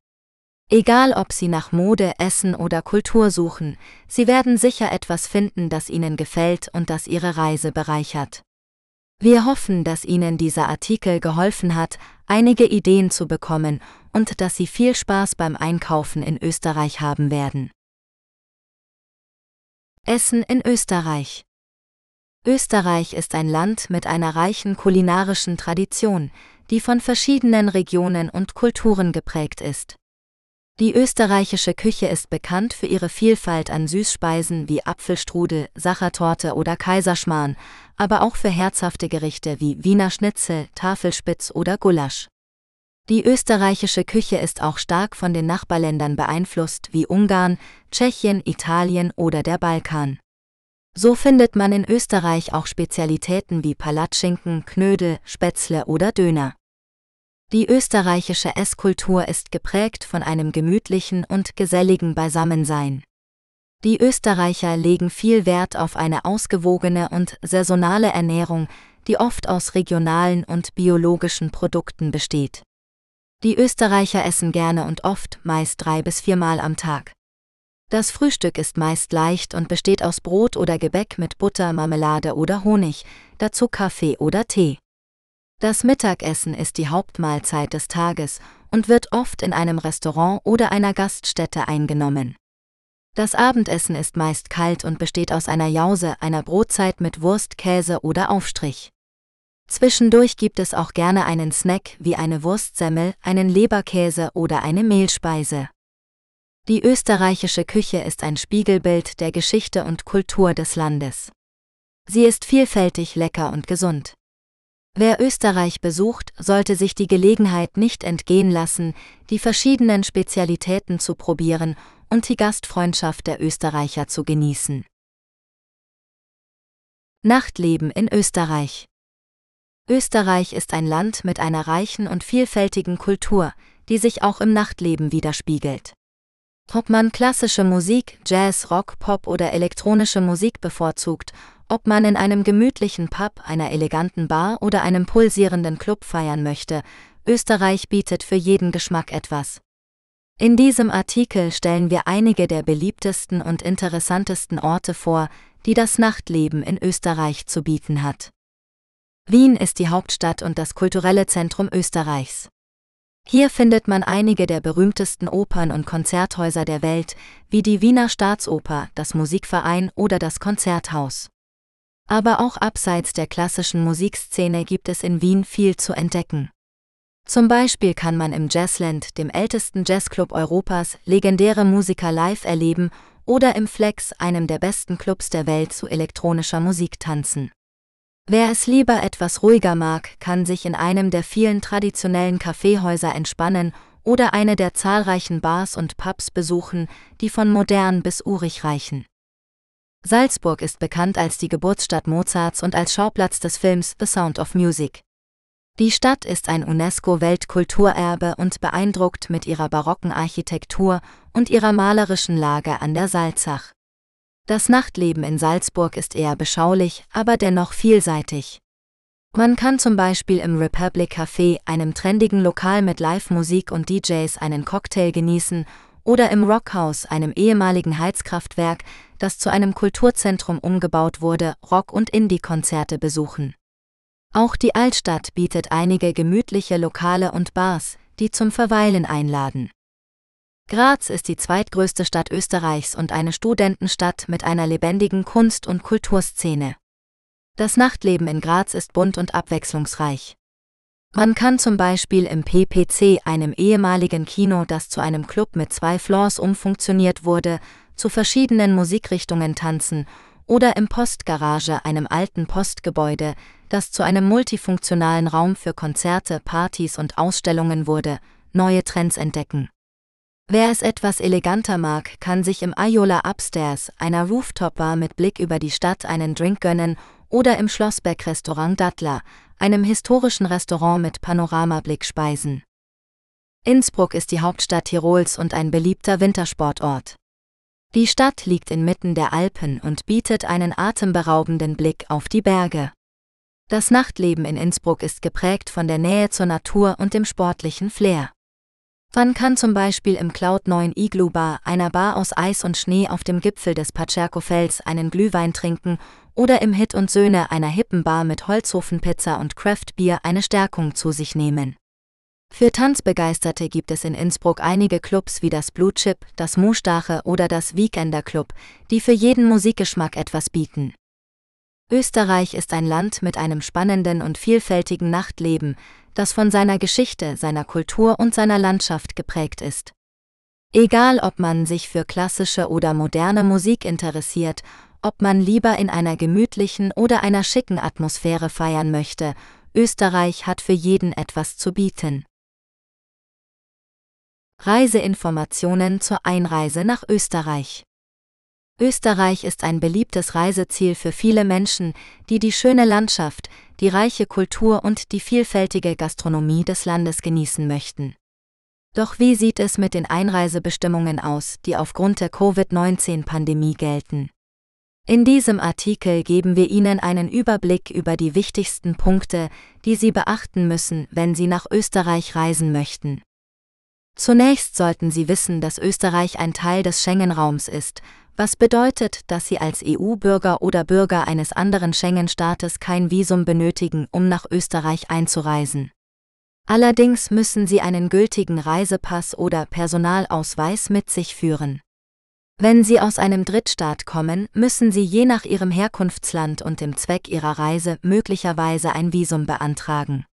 Egal ob Sie nach Mode, Essen oder Kultur suchen, Sie werden sicher etwas finden, das Ihnen gefällt und das Ihre Reise bereichert. Wir hoffen, dass Ihnen dieser Artikel geholfen hat, einige Ideen zu bekommen und dass Sie viel Spaß beim Einkaufen in Österreich haben werden. Essen in Österreich Österreich ist ein Land mit einer reichen kulinarischen Tradition, die von verschiedenen Regionen und Kulturen geprägt ist. Die österreichische Küche ist bekannt für ihre Vielfalt an Süßspeisen wie Apfelstrudel, Sachertorte oder Kaiserschmarrn, aber auch für herzhafte Gerichte wie Wiener Schnitzel, Tafelspitz oder Gulasch. Die österreichische Küche ist auch stark von den Nachbarländern beeinflusst wie Ungarn, Tschechien, Italien oder der Balkan. So findet man in Österreich auch Spezialitäten wie Palatschinken, Knödel, Spätzle oder Döner. Die österreichische Esskultur ist geprägt von einem gemütlichen und geselligen Beisammensein. Die Österreicher legen viel Wert auf eine ausgewogene und saisonale Ernährung, die oft aus regionalen und biologischen Produkten besteht. Die Österreicher essen gerne und oft, meist drei bis viermal am Tag. Das Frühstück ist meist leicht und besteht aus Brot oder Gebäck mit Butter, Marmelade oder Honig, dazu Kaffee oder Tee. Das Mittagessen ist die Hauptmahlzeit des Tages und wird oft in einem Restaurant oder einer Gaststätte eingenommen. Das Abendessen ist meist kalt und besteht aus einer Jause, einer Brotzeit mit Wurst, Käse oder Aufstrich. Zwischendurch gibt es auch gerne einen Snack wie eine Wurstsemmel, einen Leberkäse oder eine Mehlspeise. Die österreichische Küche ist ein Spiegelbild der Geschichte und Kultur des Landes. Sie ist vielfältig lecker und gesund. Wer Österreich besucht, sollte sich die Gelegenheit nicht entgehen lassen, die verschiedenen Spezialitäten zu probieren und die Gastfreundschaft der Österreicher zu genießen. Nachtleben in Österreich Österreich ist ein Land mit einer reichen und vielfältigen Kultur, die sich auch im Nachtleben widerspiegelt. Ob man klassische Musik, Jazz, Rock, Pop oder elektronische Musik bevorzugt ob man in einem gemütlichen Pub, einer eleganten Bar oder einem pulsierenden Club feiern möchte, Österreich bietet für jeden Geschmack etwas. In diesem Artikel stellen wir einige der beliebtesten und interessantesten Orte vor, die das Nachtleben in Österreich zu bieten hat. Wien ist die Hauptstadt und das kulturelle Zentrum Österreichs. Hier findet man einige der berühmtesten Opern und Konzerthäuser der Welt, wie die Wiener Staatsoper, das Musikverein oder das Konzerthaus. Aber auch abseits der klassischen Musikszene gibt es in Wien viel zu entdecken. Zum Beispiel kann man im Jazzland, dem ältesten Jazzclub Europas, legendäre Musiker live erleben oder im Flex, einem der besten Clubs der Welt, zu elektronischer Musik tanzen. Wer es lieber etwas ruhiger mag, kann sich in einem der vielen traditionellen Kaffeehäuser entspannen oder eine der zahlreichen Bars und Pubs besuchen, die von modern bis urig reichen. Salzburg ist bekannt als die Geburtsstadt Mozarts und als Schauplatz des Films The Sound of Music. Die Stadt ist ein UNESCO-Weltkulturerbe und beeindruckt mit ihrer barocken Architektur und ihrer malerischen Lage an der Salzach. Das Nachtleben in Salzburg ist eher beschaulich, aber dennoch vielseitig. Man kann zum Beispiel im Republic Café, einem trendigen Lokal mit Live-Musik und DJs, einen Cocktail genießen oder im Rockhaus, einem ehemaligen Heizkraftwerk, das zu einem Kulturzentrum umgebaut wurde, Rock- und Indie-Konzerte besuchen. Auch die Altstadt bietet einige gemütliche Lokale und Bars, die zum Verweilen einladen. Graz ist die zweitgrößte Stadt Österreichs und eine Studentenstadt mit einer lebendigen Kunst- und Kulturszene. Das Nachtleben in Graz ist bunt und abwechslungsreich. Man kann zum Beispiel im PPC, einem ehemaligen Kino, das zu einem Club mit zwei Floors umfunktioniert wurde, zu verschiedenen Musikrichtungen tanzen oder im Postgarage, einem alten Postgebäude, das zu einem multifunktionalen Raum für Konzerte, Partys und Ausstellungen wurde, neue Trends entdecken. Wer es etwas eleganter mag, kann sich im Ayola Upstairs, einer Rooftop-Bar mit Blick über die Stadt, einen Drink gönnen oder im Schlossberg-Restaurant Dattler, einem historischen Restaurant mit Panoramablick speisen. Innsbruck ist die Hauptstadt Tirols und ein beliebter Wintersportort. Die Stadt liegt inmitten der Alpen und bietet einen atemberaubenden Blick auf die Berge. Das Nachtleben in Innsbruck ist geprägt von der Nähe zur Natur und dem sportlichen Flair. Man kann zum Beispiel im Cloud 9 Igloo Bar, einer Bar aus Eis und Schnee auf dem Gipfel des Pacerco-Fels, einen Glühwein trinken oder im Hit und Söhne einer hippen Bar mit Holzofenpizza und Craftbier eine Stärkung zu sich nehmen. Für Tanzbegeisterte gibt es in Innsbruck einige Clubs wie das Blue Chip, das Mustache oder das Weekender Club, die für jeden Musikgeschmack etwas bieten. Österreich ist ein Land mit einem spannenden und vielfältigen Nachtleben, das von seiner Geschichte, seiner Kultur und seiner Landschaft geprägt ist. Egal ob man sich für klassische oder moderne Musik interessiert, ob man lieber in einer gemütlichen oder einer schicken Atmosphäre feiern möchte, Österreich hat für jeden etwas zu bieten. Reiseinformationen zur Einreise nach Österreich. Österreich ist ein beliebtes Reiseziel für viele Menschen, die die schöne Landschaft, die reiche Kultur und die vielfältige Gastronomie des Landes genießen möchten. Doch wie sieht es mit den Einreisebestimmungen aus, die aufgrund der Covid-19-Pandemie gelten? In diesem Artikel geben wir Ihnen einen Überblick über die wichtigsten Punkte, die Sie beachten müssen, wenn Sie nach Österreich reisen möchten. Zunächst sollten Sie wissen, dass Österreich ein Teil des Schengen-Raums ist, was bedeutet, dass Sie als EU-Bürger oder Bürger eines anderen Schengen-Staates kein Visum benötigen, um nach Österreich einzureisen. Allerdings müssen Sie einen gültigen Reisepass oder Personalausweis mit sich führen. Wenn Sie aus einem Drittstaat kommen, müssen Sie je nach Ihrem Herkunftsland und dem Zweck Ihrer Reise möglicherweise ein Visum beantragen.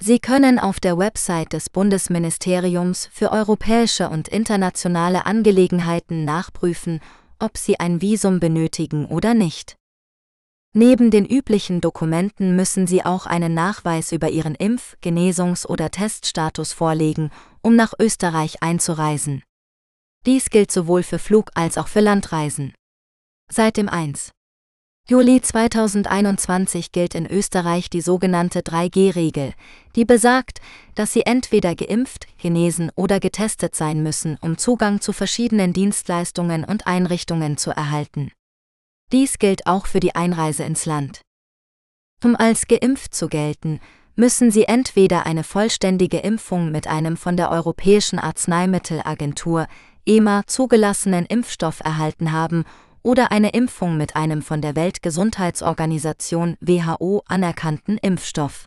Sie können auf der Website des Bundesministeriums für europäische und internationale Angelegenheiten nachprüfen, ob Sie ein Visum benötigen oder nicht. Neben den üblichen Dokumenten müssen Sie auch einen Nachweis über Ihren Impf-, Genesungs- oder Teststatus vorlegen, um nach Österreich einzureisen. Dies gilt sowohl für Flug- als auch für Landreisen. Seit dem 1. Juli 2021 gilt in Österreich die sogenannte 3G-Regel, die besagt, dass Sie entweder geimpft, genesen oder getestet sein müssen, um Zugang zu verschiedenen Dienstleistungen und Einrichtungen zu erhalten. Dies gilt auch für die Einreise ins Land. Um als geimpft zu gelten, müssen Sie entweder eine vollständige Impfung mit einem von der Europäischen Arzneimittelagentur EMA zugelassenen Impfstoff erhalten haben oder eine Impfung mit einem von der Weltgesundheitsorganisation WHO anerkannten Impfstoff.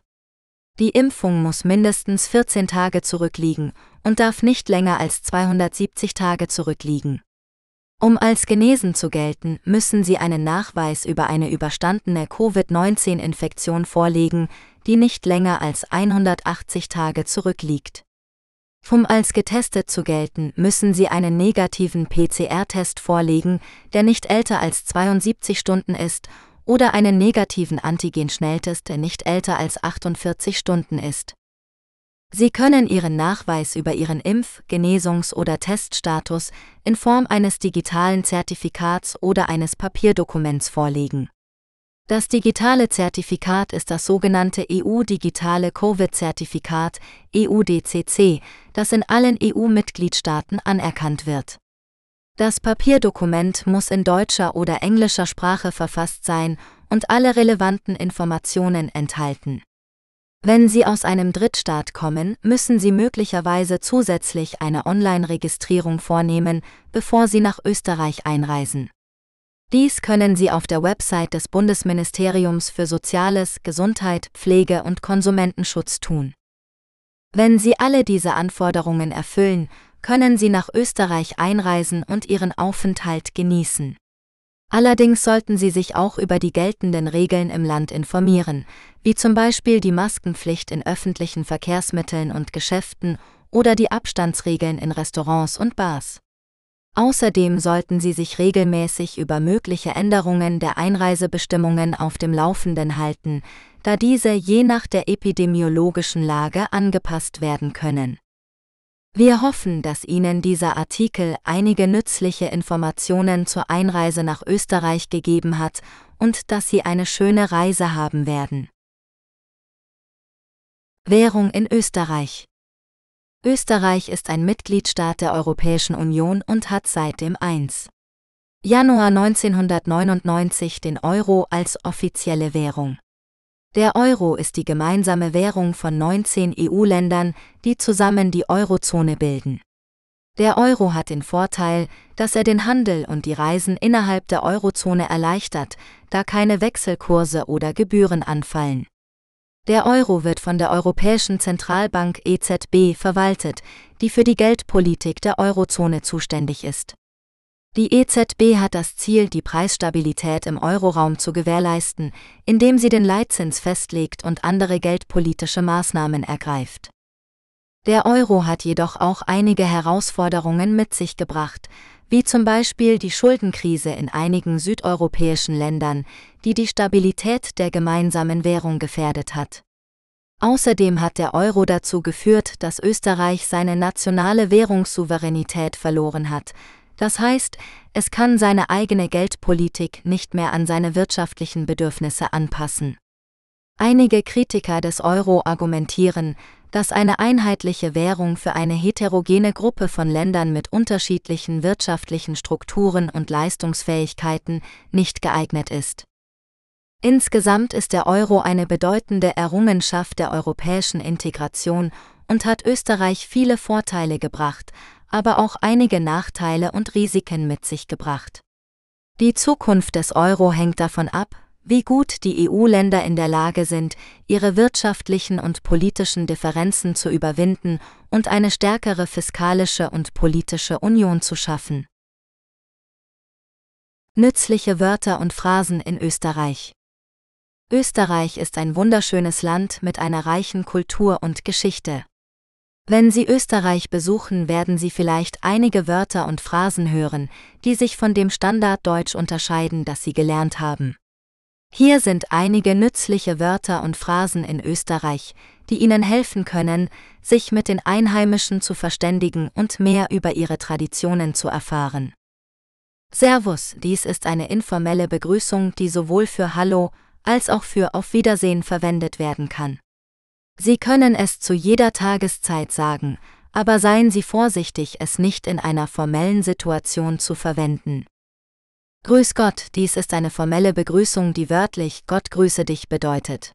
Die Impfung muss mindestens 14 Tage zurückliegen und darf nicht länger als 270 Tage zurückliegen. Um als genesen zu gelten, müssen Sie einen Nachweis über eine überstandene Covid-19-Infektion vorlegen, die nicht länger als 180 Tage zurückliegt. Um als getestet zu gelten, müssen Sie einen negativen PCR-Test vorlegen, der nicht älter als 72 Stunden ist, oder einen negativen Antigen-Schnelltest, der nicht älter als 48 Stunden ist. Sie können Ihren Nachweis über Ihren Impf-, Genesungs- oder Teststatus in Form eines digitalen Zertifikats oder eines Papierdokuments vorlegen. Das digitale Zertifikat ist das sogenannte EU-digitale Covid-Zertifikat EUDCC, das in allen EU-Mitgliedstaaten anerkannt wird. Das Papierdokument muss in deutscher oder englischer Sprache verfasst sein und alle relevanten Informationen enthalten. Wenn Sie aus einem Drittstaat kommen, müssen Sie möglicherweise zusätzlich eine Online-Registrierung vornehmen, bevor Sie nach Österreich einreisen. Dies können Sie auf der Website des Bundesministeriums für Soziales, Gesundheit, Pflege und Konsumentenschutz tun. Wenn Sie alle diese Anforderungen erfüllen, können Sie nach Österreich einreisen und Ihren Aufenthalt genießen. Allerdings sollten Sie sich auch über die geltenden Regeln im Land informieren, wie zum Beispiel die Maskenpflicht in öffentlichen Verkehrsmitteln und Geschäften oder die Abstandsregeln in Restaurants und Bars. Außerdem sollten Sie sich regelmäßig über mögliche Änderungen der Einreisebestimmungen auf dem Laufenden halten, da diese je nach der epidemiologischen Lage angepasst werden können. Wir hoffen, dass Ihnen dieser Artikel einige nützliche Informationen zur Einreise nach Österreich gegeben hat und dass Sie eine schöne Reise haben werden. Währung in Österreich Österreich ist ein Mitgliedstaat der Europäischen Union und hat seit dem 1. Januar 1999 den Euro als offizielle Währung. Der Euro ist die gemeinsame Währung von 19 EU-Ländern, die zusammen die Eurozone bilden. Der Euro hat den Vorteil, dass er den Handel und die Reisen innerhalb der Eurozone erleichtert, da keine Wechselkurse oder Gebühren anfallen. Der Euro wird von der Europäischen Zentralbank EZB verwaltet, die für die Geldpolitik der Eurozone zuständig ist. Die EZB hat das Ziel, die Preisstabilität im Euroraum zu gewährleisten, indem sie den Leitzins festlegt und andere geldpolitische Maßnahmen ergreift. Der Euro hat jedoch auch einige Herausforderungen mit sich gebracht, wie zum Beispiel die Schuldenkrise in einigen südeuropäischen Ländern, die die Stabilität der gemeinsamen Währung gefährdet hat. Außerdem hat der Euro dazu geführt, dass Österreich seine nationale Währungssouveränität verloren hat, das heißt, es kann seine eigene Geldpolitik nicht mehr an seine wirtschaftlichen Bedürfnisse anpassen. Einige Kritiker des Euro argumentieren, dass eine einheitliche Währung für eine heterogene Gruppe von Ländern mit unterschiedlichen wirtschaftlichen Strukturen und Leistungsfähigkeiten nicht geeignet ist. Insgesamt ist der Euro eine bedeutende Errungenschaft der europäischen Integration und hat Österreich viele Vorteile gebracht, aber auch einige Nachteile und Risiken mit sich gebracht. Die Zukunft des Euro hängt davon ab, wie gut die EU-Länder in der Lage sind, ihre wirtschaftlichen und politischen Differenzen zu überwinden und eine stärkere fiskalische und politische Union zu schaffen. Nützliche Wörter und Phrasen in Österreich Österreich ist ein wunderschönes Land mit einer reichen Kultur und Geschichte. Wenn Sie Österreich besuchen, werden Sie vielleicht einige Wörter und Phrasen hören, die sich von dem Standarddeutsch unterscheiden, das Sie gelernt haben. Hier sind einige nützliche Wörter und Phrasen in Österreich, die Ihnen helfen können, sich mit den Einheimischen zu verständigen und mehr über ihre Traditionen zu erfahren. Servus, dies ist eine informelle Begrüßung, die sowohl für Hallo als auch für Auf Wiedersehen verwendet werden kann. Sie können es zu jeder Tageszeit sagen, aber seien Sie vorsichtig, es nicht in einer formellen Situation zu verwenden. Grüß Gott, dies ist eine formelle Begrüßung, die wörtlich Gott grüße dich bedeutet.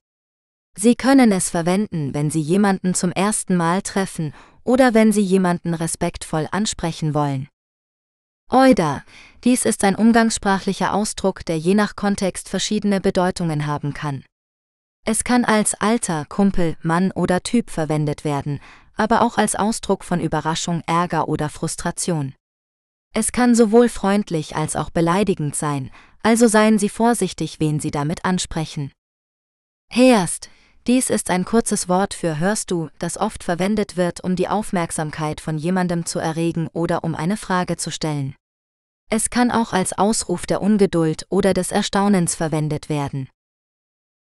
Sie können es verwenden, wenn Sie jemanden zum ersten Mal treffen oder wenn Sie jemanden respektvoll ansprechen wollen. Oida, dies ist ein umgangssprachlicher Ausdruck, der je nach Kontext verschiedene Bedeutungen haben kann. Es kann als Alter, Kumpel, Mann oder Typ verwendet werden, aber auch als Ausdruck von Überraschung, Ärger oder Frustration. Es kann sowohl freundlich als auch beleidigend sein, also seien Sie vorsichtig, wen Sie damit ansprechen. Heerst, dies ist ein kurzes Wort für hörst du, das oft verwendet wird, um die Aufmerksamkeit von jemandem zu erregen oder um eine Frage zu stellen. Es kann auch als Ausruf der Ungeduld oder des Erstaunens verwendet werden.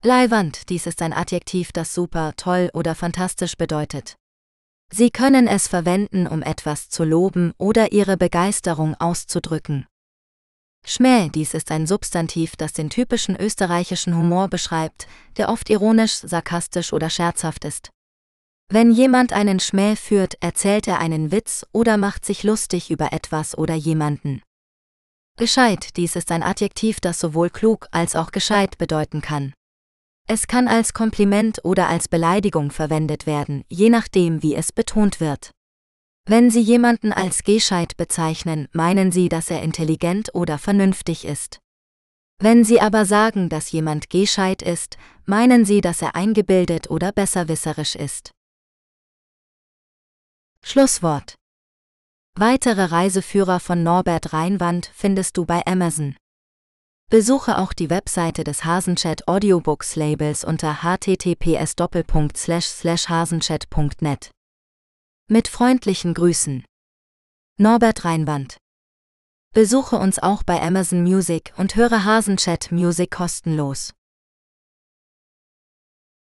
Leiwand, dies ist ein Adjektiv, das super, toll oder fantastisch bedeutet. Sie können es verwenden, um etwas zu loben oder ihre Begeisterung auszudrücken. Schmäh, dies ist ein Substantiv, das den typischen österreichischen Humor beschreibt, der oft ironisch, sarkastisch oder scherzhaft ist. Wenn jemand einen Schmäh führt, erzählt er einen Witz oder macht sich lustig über etwas oder jemanden. Gescheit, dies ist ein Adjektiv, das sowohl klug als auch gescheit bedeuten kann. Es kann als Kompliment oder als Beleidigung verwendet werden, je nachdem, wie es betont wird. Wenn Sie jemanden als gescheit bezeichnen, meinen Sie, dass er intelligent oder vernünftig ist. Wenn Sie aber sagen, dass jemand gescheit ist, meinen Sie, dass er eingebildet oder besserwisserisch ist. Schlusswort. Weitere Reiseführer von Norbert Reinwand findest du bei Amazon. Besuche auch die Webseite des Hasenchat Audiobooks Labels unter https hasenchat.net. Mit freundlichen Grüßen. Norbert Reinwand. Besuche uns auch bei Amazon Music und höre Hasenchat Music kostenlos.